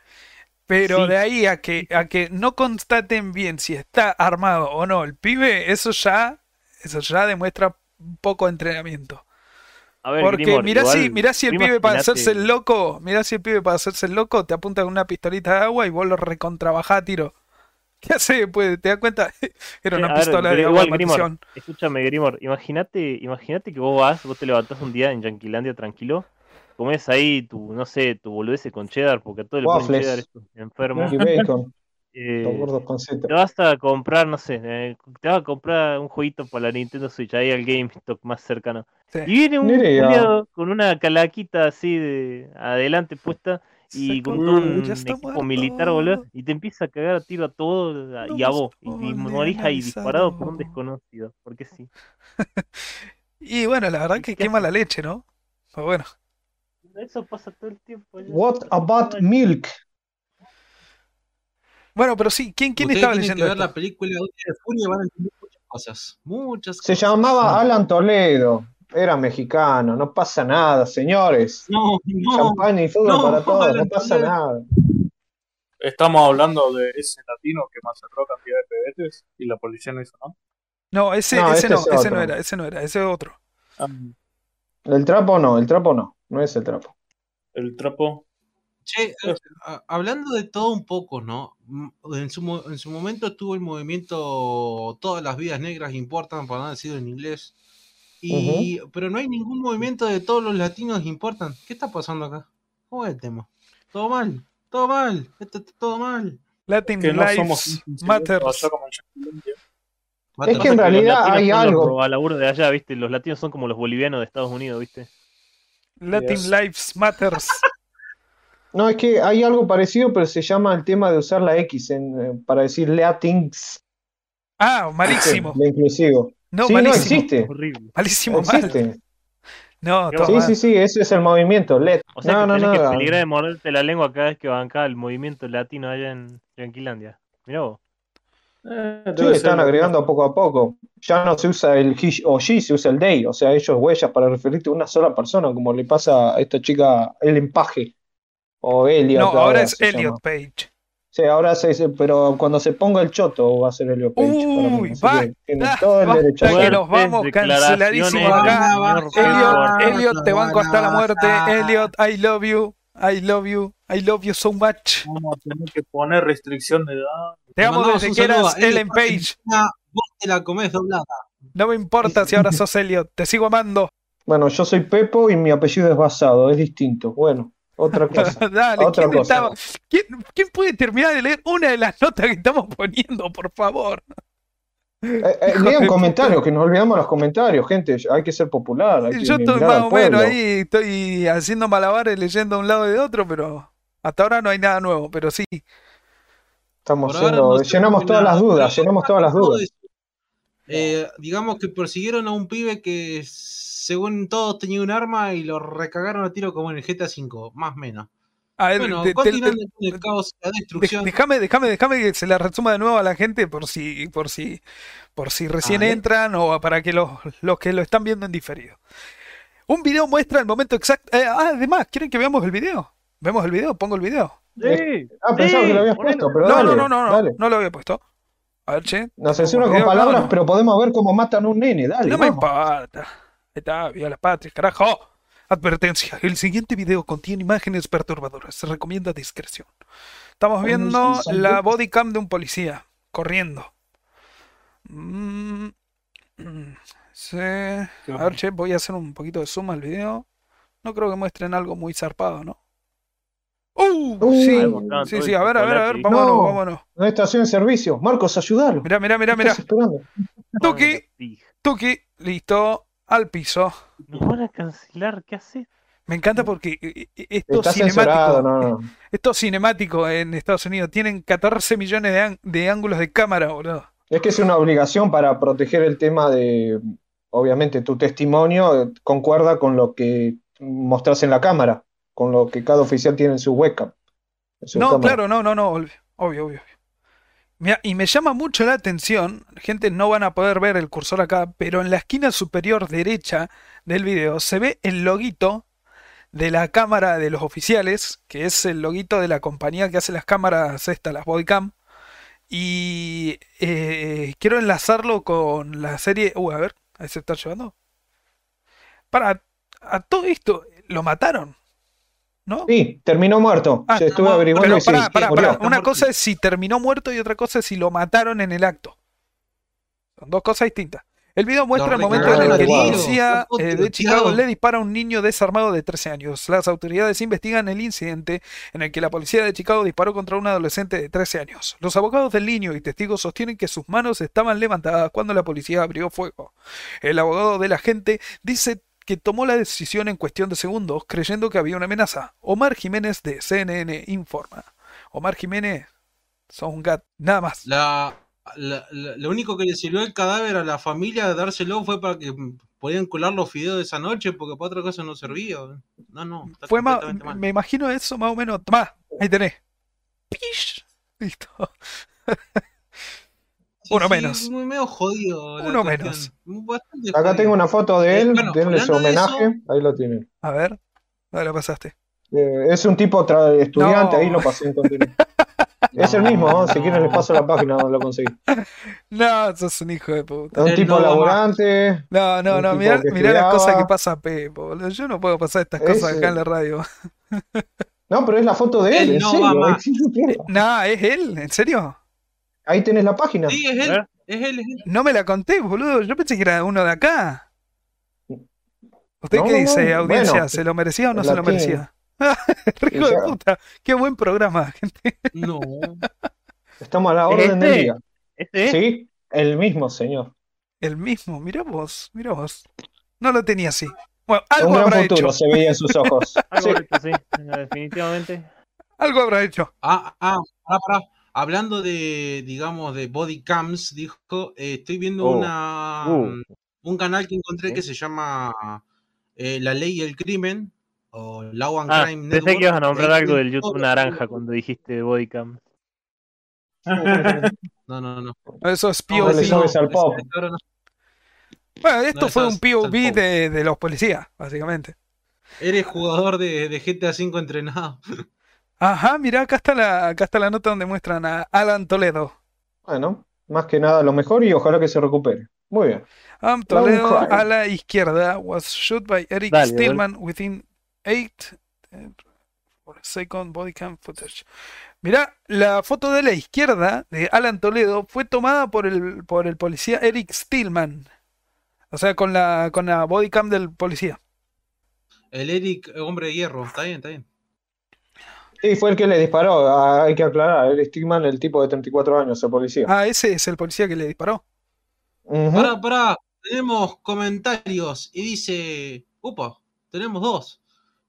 Pero de ahí a que, a que no constaten bien si está armado o no el pibe, eso ya, eso ya demuestra un poco de entrenamiento. Porque mirá, si, mirá si el pibe para hacerse el loco, mirá si el pibe para hacerse el loco te apunta con una pistolita de agua y vos lo recontrabajás a tiro. ¿Qué hace después? ¿Te das cuenta? Era una pistola de agua. Grimor, escúchame, Grimor, imagínate, imagínate que vos vas, vos te levantás un día en Yanquilandia tranquilo, comes ahí tu, no sé, tu boludece con cheddar, porque a todo le ponen cheddar esto, enfermo. Y bacon. Eh, te vas a comprar, no sé, eh, te vas a comprar un jueguito para la Nintendo Switch, ahí al GameStop más cercano. Y viene un culiado con una calaquita así de adelante puesta y con un equipo militar, boludo, y te empieza a cagar a tiro a todo y a vos, y, morís ahí disparado por un desconocido, porque sí. y bueno, la verdad que quema la leche, ¿no? Pero bueno. Eso pasa todo el tiempo. What about milk? Bueno, pero sí, ¿quién, quién estaba leyendo? Que ver la película de junio van a entender muchas cosas. Muchas Se llamaba Alan Toledo. Era mexicano, no pasa nada, señores. No, no. Champaña y fútbol para todos, no pasa nada. Estamos hablando de ese latino que masacró cantidad de pebetes y la policía no hizo nada. No, ese no, ese, no, ese no era, ese no era, ese es otro. Ah. El trapo no, el trapo no, no es el trapo. El trapo. Che, hablando de todo un poco, ¿no? En su, en su momento estuvo el movimiento Todas las vidas negras importan, para no decirlo en inglés. Y, Pero no hay ningún movimiento de todos los latinos importan. ¿Qué está pasando acá? ¿Cómo es el tema? Todo mal, todo mal, esto está todo mal. Latin Lives Matter. Es que en realidad hay algo. A laburo de allá, ¿viste? Los latinos son como los bolivianos de Estados Unidos, ¿viste? Latin Lives Matters. No, es que hay algo parecido, pero se llama el tema de usar la X en, eh, para decir Leatings. Ah, malísimo. De inclusivo. No, sí, malísimo. no existe. Horrible. Malísimo, Existe. mal. No, todo Sí, mal. sí, sí, ese es el movimiento, LED. O sea no, que no, que peligrar de morderte la lengua cada vez que banca el movimiento latino allá en Yanquilandia. Mirá vos. Eh, Sí, están ser- agregando poco a poco. Ya no se usa el he o she, se usa el they. O sea, ellos huellas para referirte a una sola persona, como le pasa a esta chica Ellen Page. O Elliot. No, ahora es llama. Elliot Page. Sí, ahora se dice, pero cuando se ponga el choto va a ser Elliot Page. Uy, va, tiene todo el derecho. que nos vamos canceladísimos declaraciones, acá. Elliot. Elliot, te banco hasta la muerte. Elliot, I love you. I love you. I love you so much. Vamos a tener que poner restricción de edad. Te amo desde que eras Ellen Page. Vos te la comés doblada. No me importa si ahora sos Elliot. Te sigo amando. Bueno, yo soy Pepo y mi apellido es Basado, es distinto. Bueno, otra cosa. Dale, Otra ¿quién, cosa. estaba- ¿Quién, quién puede terminar de leer una de las notas que estamos poniendo, por favor? Eh, eh, lean comentarios, que nos olvidamos los comentarios, gente. Hay que ser popular. Hay que Yo estoy más o menos ahí, estoy haciendo malabares leyendo de un lado y de otro, pero hasta ahora no hay nada nuevo, pero sí. Estamos no se llenamos todas las dudas, llenamos todas las dudas. eh, digamos que persiguieron a un pibe que, según todos, tenía un arma y lo recagaron a tiro como en el GTA V, más o menos. A ver, Bueno, te- te- continuando te- con el caos y la de- destrucción. déjame, déjame, déjame que se la resuma de nuevo a la gente por si, por si, por si recién entran o para que los, los que lo están viendo en diferido. Un video muestra el momento exacto. eh, ah, además, ¿quieren que veamos el video? ¿Vemos el video? ¿Pongo el video? Sí, Ah, pensaba sí, que lo habías puesto, pero No, dale, no, no, no, no, dale. no lo había puesto. A ver, che. Nos censura con palabras, ¿no? pero podemos ver cómo matan a un nene, dale. No me importa. Ahí está, viva la patria, carajo. Advertencia, el siguiente video contiene imágenes perturbadoras. Se recomienda discreción. Estamos viendo la body cam de un policía corriendo. Mm, mm, sí. A ver, che, voy a hacer un poquito de zoom al video. No creo que muestren algo muy zarpado, ¿no? ¡Uh! Uh, sí, sí, sí, a ver, a ver, a ver, vámonos, No. vámonos. Una estación de servicio. Marcos, ayúdalo. Mirá, mirá, mirá, ¿Qué mirá. Pija. tuki, listo, al piso. Nos van a cancelar, ¿qué haces? Me encanta porque eh, eh, esto Está cinemático, no, no. esto cinemático en Estados Unidos tienen 14 millones de, de ángulos de cámara, boludo. Es que es una obligación para proteger el tema de, obviamente, tu testimonio eh, concuerda con lo que mostrás en la cámara, con lo que cada oficial tiene en su webcam. en su No, cámara. claro, no, no, no, obvio, obvio, obvio. Y me llama mucho la atención, gente, no van a poder ver el cursor acá, pero en la esquina superior derecha del video se ve el loguito de la cámara de los oficiales, que es el loguito de la compañía que hace las cámaras estas, las bodycam. Y eh, quiero enlazarlo con la serie. Uh, a ver, ahí se está llevando. Para, a todo esto, lo mataron, ¿no? Sí, terminó muerto. Ah, Se estuve no, averiguando Pero pará, pará, pará. Una cosa es si terminó muerto y otra cosa es si lo mataron en el acto. Son dos cosas distintas. El video muestra el momento en el que tiro. policía eh, de. Chicago le dispara a un niño desarmado de 13 años. Las autoridades investigan el incidente en el que la policía de Chicago disparó contra un adolescente de 13 años. Los abogados del niño y testigos sostienen que sus manos estaban levantadas cuando la policía abrió fuego. El abogado del agente dice que tomó la decisión en cuestión de segundos creyendo que había una amenaza. Omar Jiménez de CNN informa. Omar Jiménez, son un gat, nada más. La, la- la- lo único que le sirvió el cadáver a la familia de dárselo fue para que podían colar los fideos de esa noche, porque para otra cosa no servía. No, no. está Fue más, mal. me imagino eso más o menos. Tomá, ahí tenés. Pish. Listo. Sí, uno sí, menos. Muy medio jodido. la Uno menos. Bastante Acá jodido. tengo una foto de Eh, él, bueno, denle su homenaje, ahí lo tienen. A ver, ahí lo pasaste. Eh, es un tipo tra- estudiante, No. ahí lo pasé en continuo. Es el mismo, ¿no? si quieren les paso la página lo conseguí. No, sos un hijo de puta. Es un tipo no laborante, No, no, no, mirá, mirá las cosas que pasa Pepo. boludo. Yo no puedo pasar estas cosas Ese- acá en la radio. No, pero es la foto de él, Él en no serio. quiero. No, es él, ¿en serio? Ahí tenés la página. Sí, es él. Es él, es él. No me la conté, boludo. Yo pensé que era uno de acá. ¿Usted No, qué dice, no. audiencia? Bueno, ¿Se lo merecía o no la se lo merecía? Rico de puta. Qué buen programa, gente. No. Estamos a la ¿Es orden del este? día. ¿Este es? Sí, el mismo señor. El mismo, mira vos, mira vos. No lo tenía así. Bueno, Un algo gran habrá futuro hecho. se veía en sus ojos. Algo Sí. ahorita, sí, definitivamente. Algo habrá hecho. Ah, ah, Hablando de, digamos, de body cams, dijo, eh, estoy viendo oh. una, uh. un canal que encontré que se llama eh, La Ley y el Crimen, o Law and ah, Crime Pensé que ibas a nombrar algo del YouTube Naranja cuando dijiste body cam. No, no, no. Eso es POV. Bueno, esto fue un POV de, de, los policías, básicamente. Eres jugador de, de GTA V entrenado. Ajá, mira, acá está la, acá está la nota donde muestran a Alan Toledo. Bueno, más que nada lo mejor y ojalá que se recupere. Muy bien. Alan Toledo a la izquierda was shot by Eric Stillman within eight for second body cam footage. Mira, la foto de la izquierda de Alan Toledo fue tomada por el, por el policía Eric Stillman. O sea, con la, con la body cam del policía. El Eric, hombre de hierro, está bien, está bien. Sí, fue el que le disparó, ah, hay que aclarar. El Stigman, el tipo de 34 años, el policía. Ah, ese es el policía que le disparó. Pará, pará, tenemos comentarios y dice, upa, tenemos dos.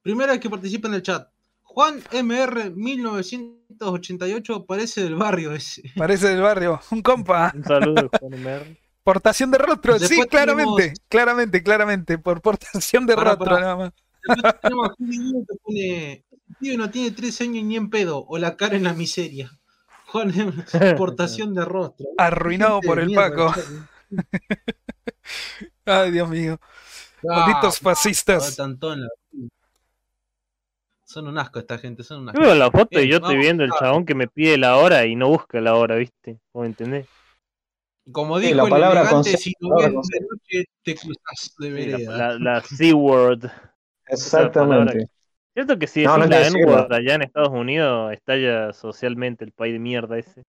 Primero hay que participa en el chat. Juan MR 1988 parece del barrio ese. Parece del barrio, un compa. Un saludo, Juan MR. Portación de rostro, sí, claramente, claramente, claramente, por portación de rostro nada más. tenemos a que pone tío no tiene tres años ni en pedo, o la cara en la miseria. Juan, exportación de rostro. Arruinado por el Paco. Ay, Dios mío. Ah, Malditos fascistas. Son un asco esta gente, son un asco. Yo veo la foto y yo estoy viendo el chabón que me pide la hora y no busca la hora, ¿viste? ¿Cómo entendés? Como dijo la palabra elegante, si no ves de noche te cruzas de vereda. La, la C-word. Exactamente. Cierto que si no, es la N-word allá en Estados Unidos estalla socialmente el país de mierda ese.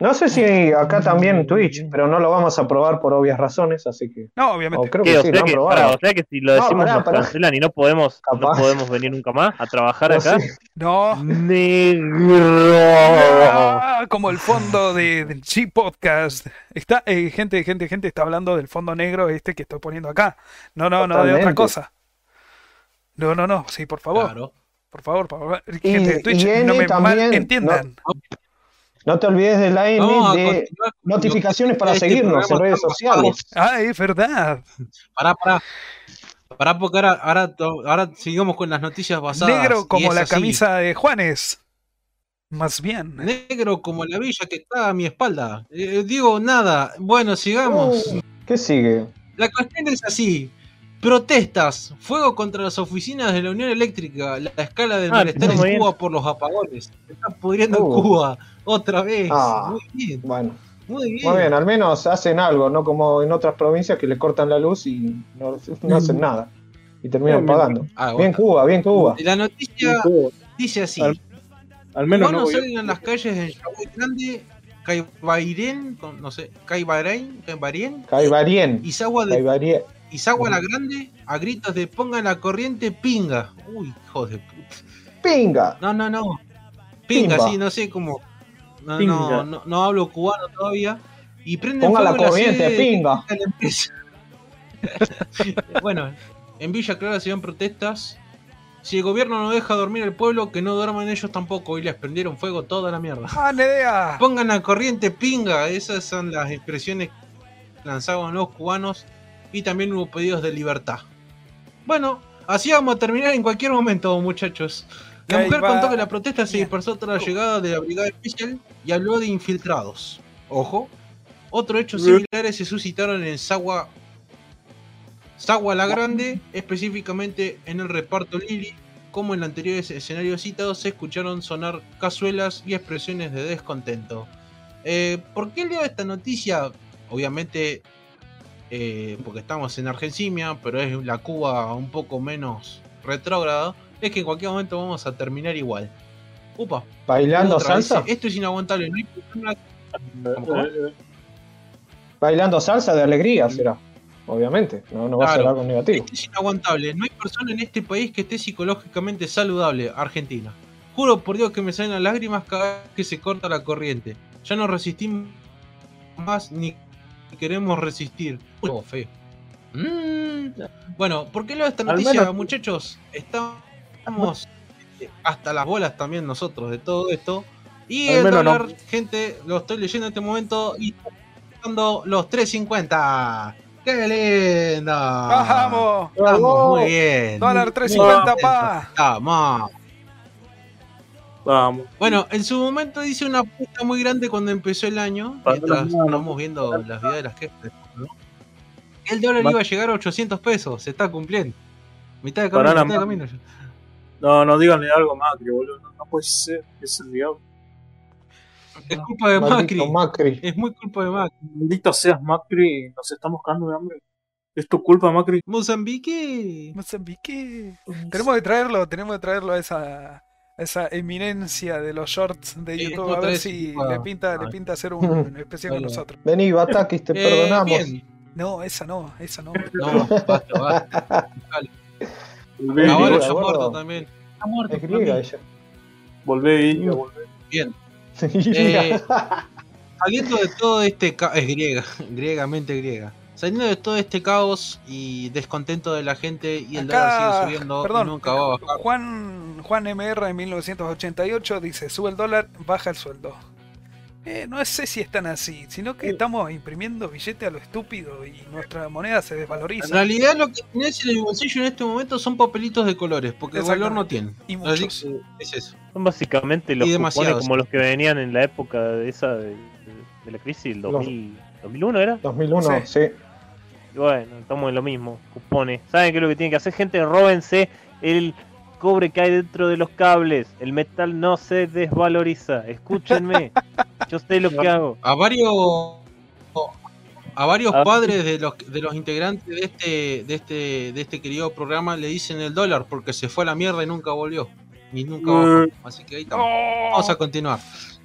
No sé si acá también en Twitch, pero no lo vamos a probar por obvias razones, así que. No, obviamente. creo que, sí, que, o sea que si lo decimos nos cancelan y no podemos, no podemos venir nunca más a trabajar acá. No. Negro. Ah, como el fondo de, del G Podcast. Está, eh, gente, gente, gente está hablando del fondo negro este que estoy poniendo acá. No, no, no de otra cosa. No, no, no, sí, por favor. Por favor, por favor. Gente de Twitch, no me mal entiendan. No, te olvides de la N de notificaciones para este seguirnos en redes sociales. Ah, es verdad. Pará, pará. Pará, porque ahora, ahora, ahora seguimos con las noticias basadas. Negro como la camisa de Juanes. Más bien. Negro como la villa que está a mi espalda. Eh, digo, nada. Bueno, sigamos. Uh, ¿Qué sigue? La cuestión es así. Protestas, fuego contra las oficinas de la Unión Eléctrica, la escala del ah, malestar en Cuba por los apagones. Se está pudriendo en uh. Cuba otra vez. Ah, muy bien. Bueno. Muy bien. Muy bien, al menos hacen algo, no como en otras provincias que les cortan la luz y no, hacen mm. nada. Y terminan pagando. Ah, bien Cuba, bien Cuba. Y la noticia dice así. Al, menos no salen en las calles de Yahuay Grande, Caibarén, no sé, Caibarén, Caibarén, Caibarén, Izagua de Izagua la Grande, a gritos de ponga la corriente, pinga. Uy, hijo de puta. Pinga. No, no, no. Pinga, sí, no sé cómo. No, no, no, hablo cubano todavía. Y prende Ponga la corriente, pinga. bueno, en Villa Clara se ven protestas. Si el gobierno no deja dormir al pueblo, que no duerman ellos tampoco. Y les prendieron fuego toda la mierda. ¡Ah, Pongan la corriente, pinga. Esas son las expresiones lanzaban los cubanos y también hubo pedidos de libertad. Bueno, así vamos a terminar en cualquier momento, muchachos. La mujer contó que la protesta se dispersó tras la llegada de la brigada especial y habló de infiltrados. Ojo. Otros hechos similares se suscitaron en Sagua, Sagua la Grande, específicamente en el reparto Lili. Como en el anterior escenario citado, se escucharon sonar cazuelas y expresiones de descontento. Eh, ¿Por qué leo esta noticia? Obviamente eh, porque estamos en Argentina, pero es la Cuba un poco menos retrógrada, es que en cualquier momento vamos a terminar igual. Upa. ¿Bailando salsa? Esto es inaguantable. Bailando salsa de alegría será. Obviamente, no, va a ser algo negativo. Esto es inaguantable. No hay persona en este país que esté psicológicamente saludable. Argentina. Juro por Dios que me salen las lágrimas cada vez que se corta la corriente. Ya no resistimos más ni queremos resistir. Oh, feo. Mm. Bueno, ¿por qué leo esta noticia, muchachos? Estamos hasta las bolas también nosotros de todo esto. Y el dólar, gente, lo estoy leyendo en este momento y dando los 3.50. ¡Qué lindo! ¡Bajamos! Estamos muy bien. Dólar 3.50, pa. Vamos. Bueno, en su momento hice una apuesta muy grande cuando empezó el año, mientras estamos viendo las vidas de las jefes. El dólar iba a llegar a 800 pesos, se está cumpliendo. Mitad de camino, mitad de camino No, no díganle algo más, que boludo. No, puede ser, es el diablo. Es culpa de Macri. Es muy culpa de Macri. Maldito seas Macri, nos estamos cagando de hambre. Es tu culpa, Macri. Mozambique. Mozambique. Tenemos que traerlo, tenemos que traerlo a esa, esa eminencia de los shorts de YouTube. a ver si le pinta, le pinta hacer un, especial con nosotros. Vení, Batakis, te eh, perdonamos. No, esa no, esa no. No, basta, basta. Ahora yo muerto también. Está muerto. Es griega ella. Volvé, volvé. Bien. Eh, saliendo de todo este es griega, griegamente griega. Saliendo de todo este caos y descontento de la gente y el dólar sigue subiendo perdón, nunca va a bajar. Juan, Juan MR en 1988 dice, sube el dólar, baja el sueldo. Eh, no sé si están así, sino que estamos imprimiendo billetes a lo estúpido y nuestra moneda se desvaloriza. En realidad lo que tienes en el bolsillo en este momento son papelitos de colores, porque el valor no tiene. Y muchos. es eso. Son básicamente los cupones como los que venían en la época de esa de, la crisis, el 2001 era. 2001, sí. Bueno, estamos en lo mismo, cupones. ¿Saben qué es lo que tienen que hacer gente? Róbense el cobre que hay dentro de los cables. El metal no se desvaloriza. Escúchenme. Yo sé lo que hago. A varios a varios padres de los, de los integrantes de este, de este, de este querido programa le dicen el dólar porque se fue a la mierda y nunca volvió. Y nunca bajó. Así que ahí estamos. Vamos a continuar.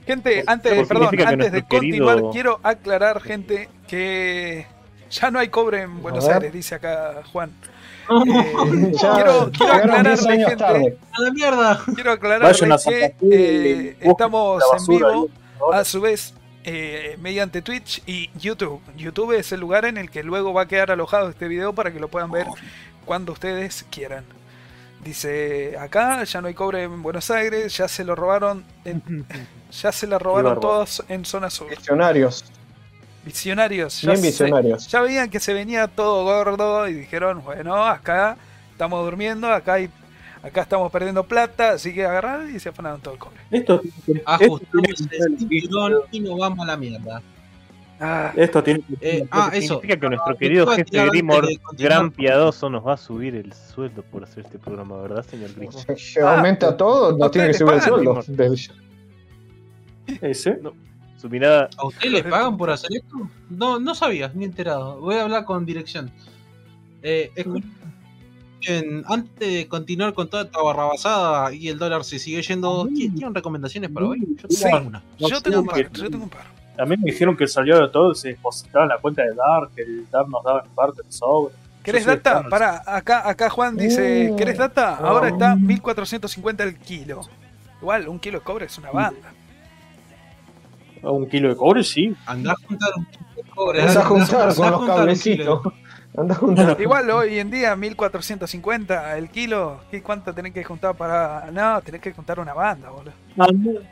Gente, antes, perdón, antes de continuar, quiero aclarar, gente, que ya no hay cobre en Buenos Aires, dice acá Juan. Eh, quiero, quiero aclararle, gente. A la mierda. Quiero aclararle que eh, estamos en vivo, a su vez, eh, mediante Twitch y YouTube. YouTube es el lugar en el que luego va a quedar alojado este video para que lo puedan ver cuando ustedes quieran. Dice acá, ya no hay cobre en Buenos Aires, ya se lo robaron, ya se la robaron todos en zona sur. Visionarios. Ya, visionarios. ya veían que se venía todo gordo y dijeron, bueno, acá estamos durmiendo, acá hay, acá estamos perdiendo plata, así que agarrar y se afanaron todo el cobre. Esto ajustamos el cinturón y nos vamos a la mierda. Ah, esto tiene eh, ah, eso. significa que nuestro querido jefe Grimor, gran piadoso, nos va a subir el sueldo por hacer este programa, ¿verdad, señor Grimor? Si aumenta ah, todo, no tiene que subir el sueldo. ¿Ese? No. ¿A usted le pagan por hacer esto? No, no sabía, ni enterado. Voy a hablar con dirección. Eh, antes de continuar con toda esta barrabasada y el dólar se sigue yendo, ¿tienen recomendaciones para hoy? Yo tengo Yo tengo un par, yo tengo un par. Mí me dijeron que salió de todo se depositaba en la cuenta de Dark, que el Dark nos daba en parte el sobre. ¿Querés data? Para, acá, acá Juan dice, uh, ¿querés data? Ahora está 1450 el kilo. Igual, un kilo de cobre es una banda un kilo de cobre, sí. Anda a juntar un kilo de cobre. Anda a juntar con los cablecitos. Igual hoy en día 1450 el kilo, ¿qué cuánto tenés que juntar para.? No, tenés que juntar una banda, boludo. Ah,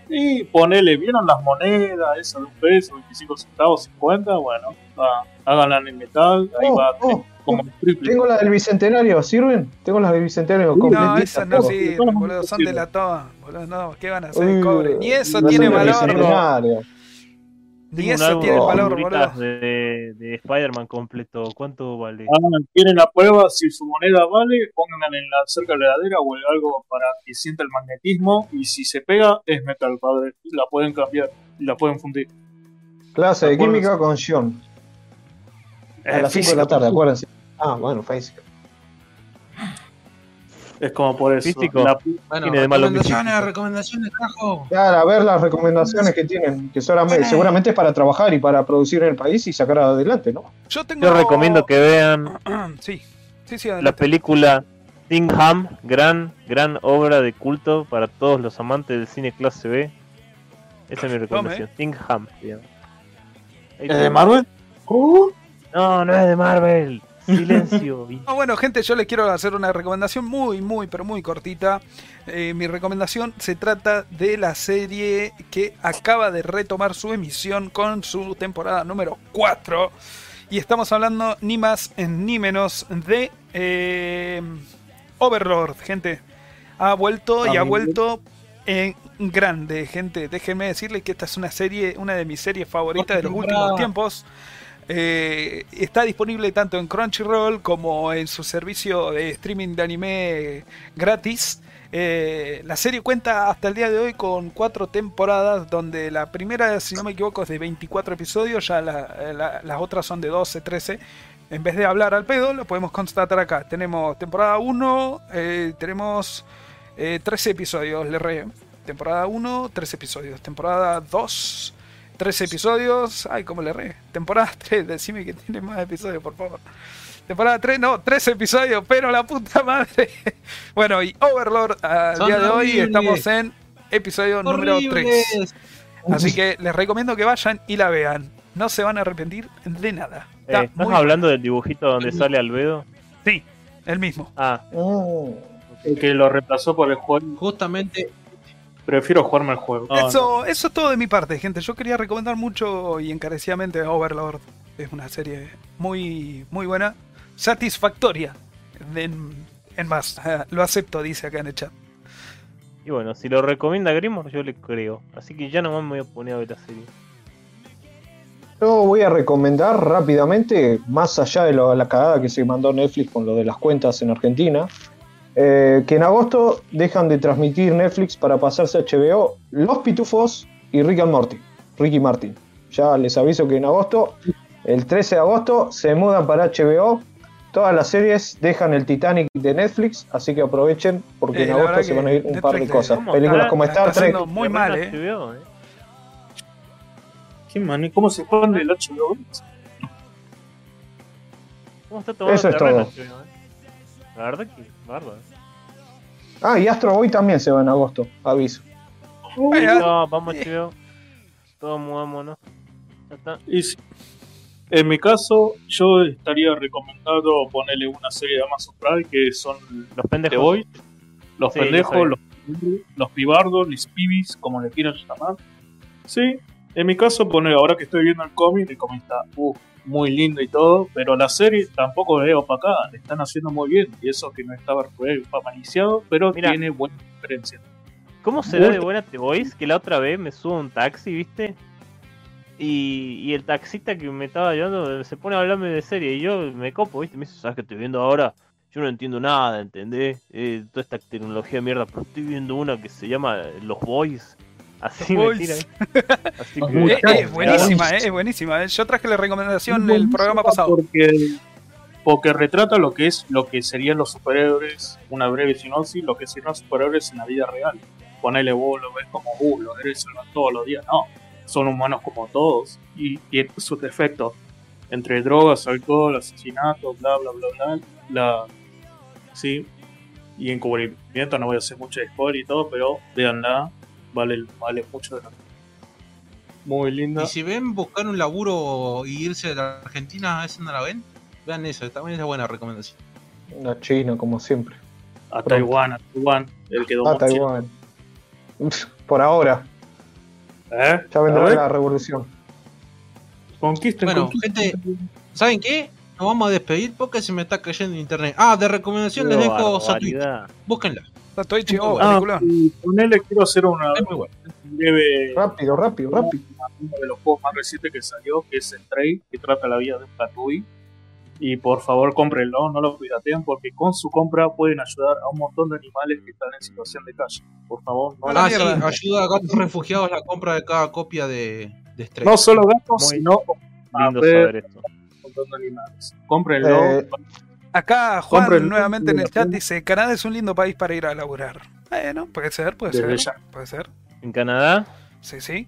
sí, ponele, ¿vieron las monedas? Eso de un peso, 25 centavos, 50, bueno, va, háganla en metal, ahí oh, va. Oh, como triple. Tengo la del bicentenario, ¿sirven? Tengo las del bicentenario No, esas no sirven, boludo, son de latón, boludo, no, ¿qué van a hacer? cobre, ni eso tiene valor. Ni eso tiene valor, boludo. De, de Spider-Man completo, ¿cuánto vale? Ah, quieren la prueba, si su moneda vale, pónganla en la cerca de la heladera o algo para que sienta el magnetismo. Y si se pega, es metal, padre. La pueden cambiar, la pueden fundir. Clase de química con Sion. A las 5 de la tarde, acuérdense. Ah, bueno, física. Es como por eso. La, bueno, tiene de recomendaciones, recomendaciones, cajo. Claro, a ver las recomendaciones que tienen, que seguramente es para trabajar y para producir en el país y sacar adelante, ¿no? Yo, tengo... Yo recomiendo que vean sí, sí, sí, la película Ham, gran, gran obra de culto para todos los amantes del cine clase B. Esa es mi recomendación. Ham. ¿Es de Marvel? No, no es de Marvel. Silencio. Ah, bueno, gente, yo les quiero hacer una recomendación muy, muy, pero muy cortita. Eh, mi recomendación se trata de la serie que acaba de retomar su emisión con su temporada número 4. Y estamos hablando ni más ni menos de eh, Overlord, gente. Ha vuelto y ha vuelto en grande, gente. Déjenme decirles que esta es una serie, una de mis series favoritas de los últimos tiempos. Eh, está disponible tanto en Crunchyroll como en su servicio de streaming de anime gratis. Eh, la serie cuenta hasta el día de hoy con cuatro temporadas, donde la primera, si no me equivoco, es de 24 episodios, ya las otras son de 12, 13. En vez de hablar al pedo, lo podemos constatar acá. Tenemos temporada 1, eh, tenemos 13 episodios, le re. Temporada 1, 13 episodios. Temporada 2, Tres episodios. Ay, ¿cómo le re? Temporada 3, decime que tiene más episodios, por favor. Temporada 3, no, tres episodios, pero la puta madre. Bueno, y Overlord, al día de hoy estamos en episodio número 3. Así que les recomiendo que vayan y la vean. No se van a arrepentir de nada. Eh, ¿Estás hablando del dibujito donde sale Albedo? Sí, el mismo. Ah. Oh. El que lo reemplazó por el juego. Justamente Prefiero jugarme el juego. eso, eso es todo de mi parte, gente. Yo quería recomendar mucho y encarecidamente Overlord. Es una serie muy, muy buena. Satisfactoria. En, más. Lo acepto, dice acá en el chat. Y bueno, si lo recomienda Grimor, yo le creo. Así que ya nomás me voy a poner a ver la serie. Yo voy a recomendar rápidamente, más allá de la cagada que se mandó Netflix con lo de las cuentas en Argentina, eh, que en agosto dejan de transmitir Netflix para pasarse a HBO Los Pitufos y Rick and Morty, Ricky Martin. Ya les aviso que en agosto, el 13 de agosto, se mudan para HBO. Todas las series dejan el Titanic de Netflix, así que aprovechen porque en eh, agosto se van a ir un par de cosas. Películas como Star Trek. Muy mal, ¿eh? ¿Qué ¿Cómo se pone el HBO? ¿Cómo está todo Eso es todo. La verdad que bárbaro. Ah, y Astro Boy también se va en agosto, aviso. no, vamos, tío. Todos mudámonos. Y en mi caso, yo estaría recomendando ponerle una serie de Amazon Prime que son los pendejos. Boy, los pendejos, los, los pibardos, los pibis, como le quieran llamar. Sí, en mi caso, poner ahora que estoy viendo el cómic, el cómic está, uh, muy lindo y todo, pero la serie tampoco es opacada, le están haciendo muy bien, y eso que no estaba maliciado, pero tiene buena diferencia. ¿Cómo será de buena The Voice que la otra vez me subo a un taxi, viste? Y, y, el taxista que me estaba llevando se pone a hablarme de serie y yo me copo, ¿viste? Me dice, ¿sabes qué estoy viendo ahora? Yo no entiendo nada, ¿entendés? Eh, toda esta tecnología de mierda, pero estoy viendo una que se llama Los Boys Así me tira. Así que... es, buenísima, es buenísima. Yo traje la recomendación del programa pasado. Porque, porque retrata lo que es lo que serían los superhéroes, una breve sinopsis, lo que serían los superhéroes en la vida real. Ponele vos, lo ves como, uh, los héroes todos los días. No, son humanos como todos y tienen sus defectos. Entre drogas, alcohol, asesinato, bla, bla, bla, bla. La, sí, y encubrimiento, no voy a hacer mucho spoiler y todo, pero veanla, vale, vale mucho de la Muy linda. Y si ven buscar un laburo y irse de la Argentina, a veces no la ven, vean eso, también es una buena recomendación. A China, como siempre. A Taiwán, a Taiwán, el que A Taiwán. Por ahora. ¿Eh? Ya vendrá la revolución. Conquisten, bueno, gente, ¿saben qué? Nos vamos a despedir porque se me está cayendo internet. Ah, de recomendación les dejo Satuit. Búsquenla. Twitch, oh, ah, con él le quiero hacer una breve. Rápido, rápido, rápido. Uno de los juegos más recientes que salió, que es el Trade, que trata la vida de un Tatooine. Y por favor, cómprenlo, no lo pirateen, porque con su compra pueden ayudar a un montón de animales que están en situación de calle. Por favor, no ah, ayuda a gatos refugiados la compra de cada copia de, de Stray. No solo gatos, sino a ver, un montón de animales. Cómprenlo. Eh, Acá Juan nuevamente en el chat dice, Canadá es un lindo país para ir a laburar. Bueno, puede ser, puede ser. Puede ser. ¿En Canadá? Sí, sí.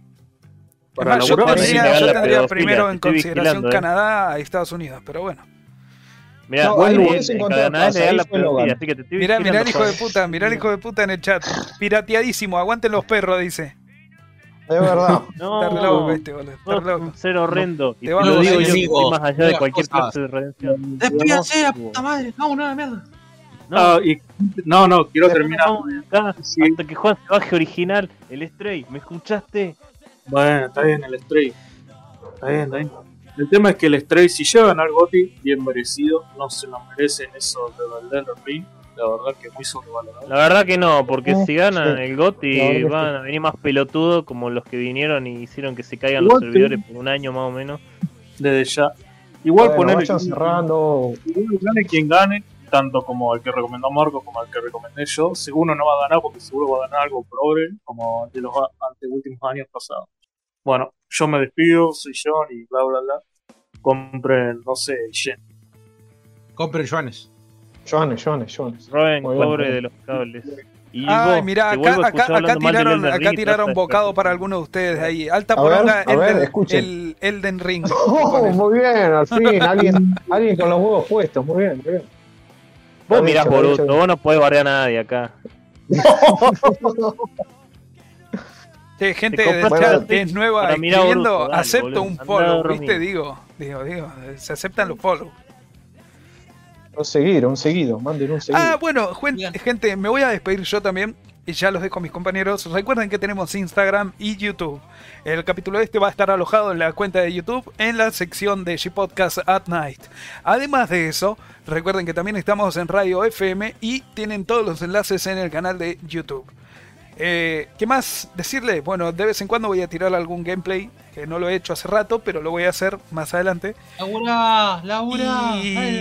Para yo tendría, primero en consideración ¿eh? Canadá y Estados Unidos, pero bueno. Mira, Mira, mira el hijo de puta, mira el hijo de puta en el chat. Pirateadísimo, aguanten los perros, dice. De verdad. No, no, este, un ser horrendo. Y lo digo yo más allá de cualquier clase de redención. Despídase la puta madre. No, la mierda. No, ah, y, no, no, quiero terminar. Acá, sí. Hasta que Juan se baje original, el Stray, ¿me escuchaste? Bueno, está bien el Stray. Está bien, está bien. El tema es que el Stray, si llevan al Goti, bien merecido, no se lo merecen eso de Elden Ring. La verdad que muy sobrevalorado. La verdad que no, porque si ganan el Goti van a venir más pelotudos como los que vinieron y hicieron que se caigan los servidores por un año más o menos. Desde ya. Igual poner. cerrando. Igual gane quien gane, tanto como el que recomendó Marco como el que recomendé yo. Seguro no va a ganar porque seguro va a ganar algo progre como de los últimos años pasados. Bueno, yo me despido, soy John y bla bla bla. Compren, no sé, Yen. Compren Joanes. Joanes, Joanes, Joanes. Roben cobre de los cables. Y Ay, mira, acá, acá, acá tiraron, acá tiraron bocado para algunos de ustedes ahí. Alta poronga, Elden, el Elden Ring. Oh, muy bien, al fin, alguien, alguien con los huevos puestos, muy bien, muy bien. Vos mirás, Boruto, vos no podés barrear a nadie acá. Sí, gente de chat es nueva escribiendo, acepto un follow, ¿viste? Digo, digo, digo, se aceptan los follow. Un seguir, un seguido, manden un seguido. Ah, bueno, gente, me voy a despedir yo también. Y ya los dejo a mis compañeros. Recuerden que tenemos Instagram y YouTube. El capítulo este va a estar alojado en la cuenta de YouTube en la sección de She Podcast at Night. Además de eso, recuerden que también estamos en Radio FM y tienen todos los enlaces en el canal de YouTube. Eh, ¿Qué más decirle? Bueno, de vez en cuando voy a tirar algún gameplay, que no lo he hecho hace rato, pero lo voy a hacer más adelante. Laura, Laura, y...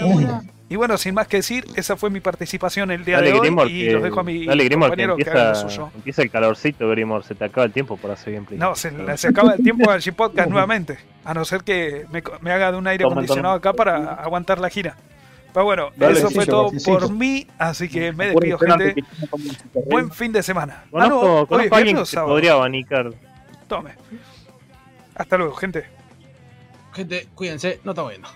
y bueno, sin más que decir, esa fue mi participación el día de hoy y los dejo a mi compañero que, empieza, que suyo. Empieza el calorcito, Grimor, se te acaba el tiempo por hacer gameplay. No, se, se acaba el tiempo al G-Podcast nuevamente, a no ser que me, me haga de un aire acondicionado acá para aguantar la gira. Pero bueno, eso fue todo por mí, así que me despido, gente. Buen fin de semana. Conozco, ah, no, alguien que podría abanicar. Tome. Hasta luego, gente. Gente, cuídense, no estamos viendo.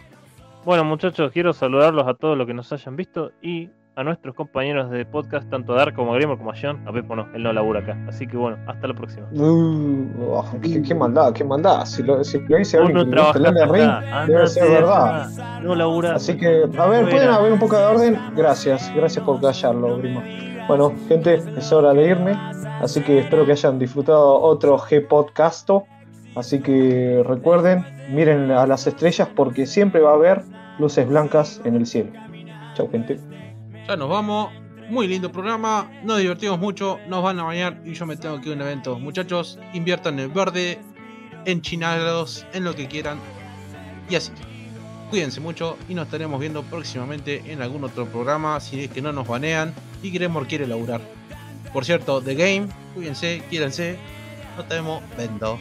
Bueno, muchachos, quiero saludarlos a todos los que nos hayan visto y a nuestros compañeros de podcast, tanto a Dark como a Grimo como a John. A Pepo no, él no labura acá. Así que bueno, hasta la próxima. Uh, oh, qué, maldad, qué maldad. Si lo, si lo dice alguien que ring, debe ser verdad. No labura. Así que, a ver, ¿pueden haber un poco de orden? Gracias, gracias por callarlo, Grimo. Bueno, gente, es hora de irme. Así que espero que hayan disfrutado otro G-Podcasto. Así que recuerden, miren a las estrellas porque siempre va a haber luces blancas en el cielo. Chao, gente. Ya nos vamos. Muy lindo programa. Nos divertimos mucho. Nos van a bañar y yo me tengo que ir a un evento. Muchachos, inviertan en verde, en chinados, en lo que quieran. Y así. Cuídense mucho y nos estaremos viendo próximamente en algún otro programa. Si es que no nos banean y queremos quiere laburar. Por cierto, The Game, cuídense, quírense. Nos estaremos viendo.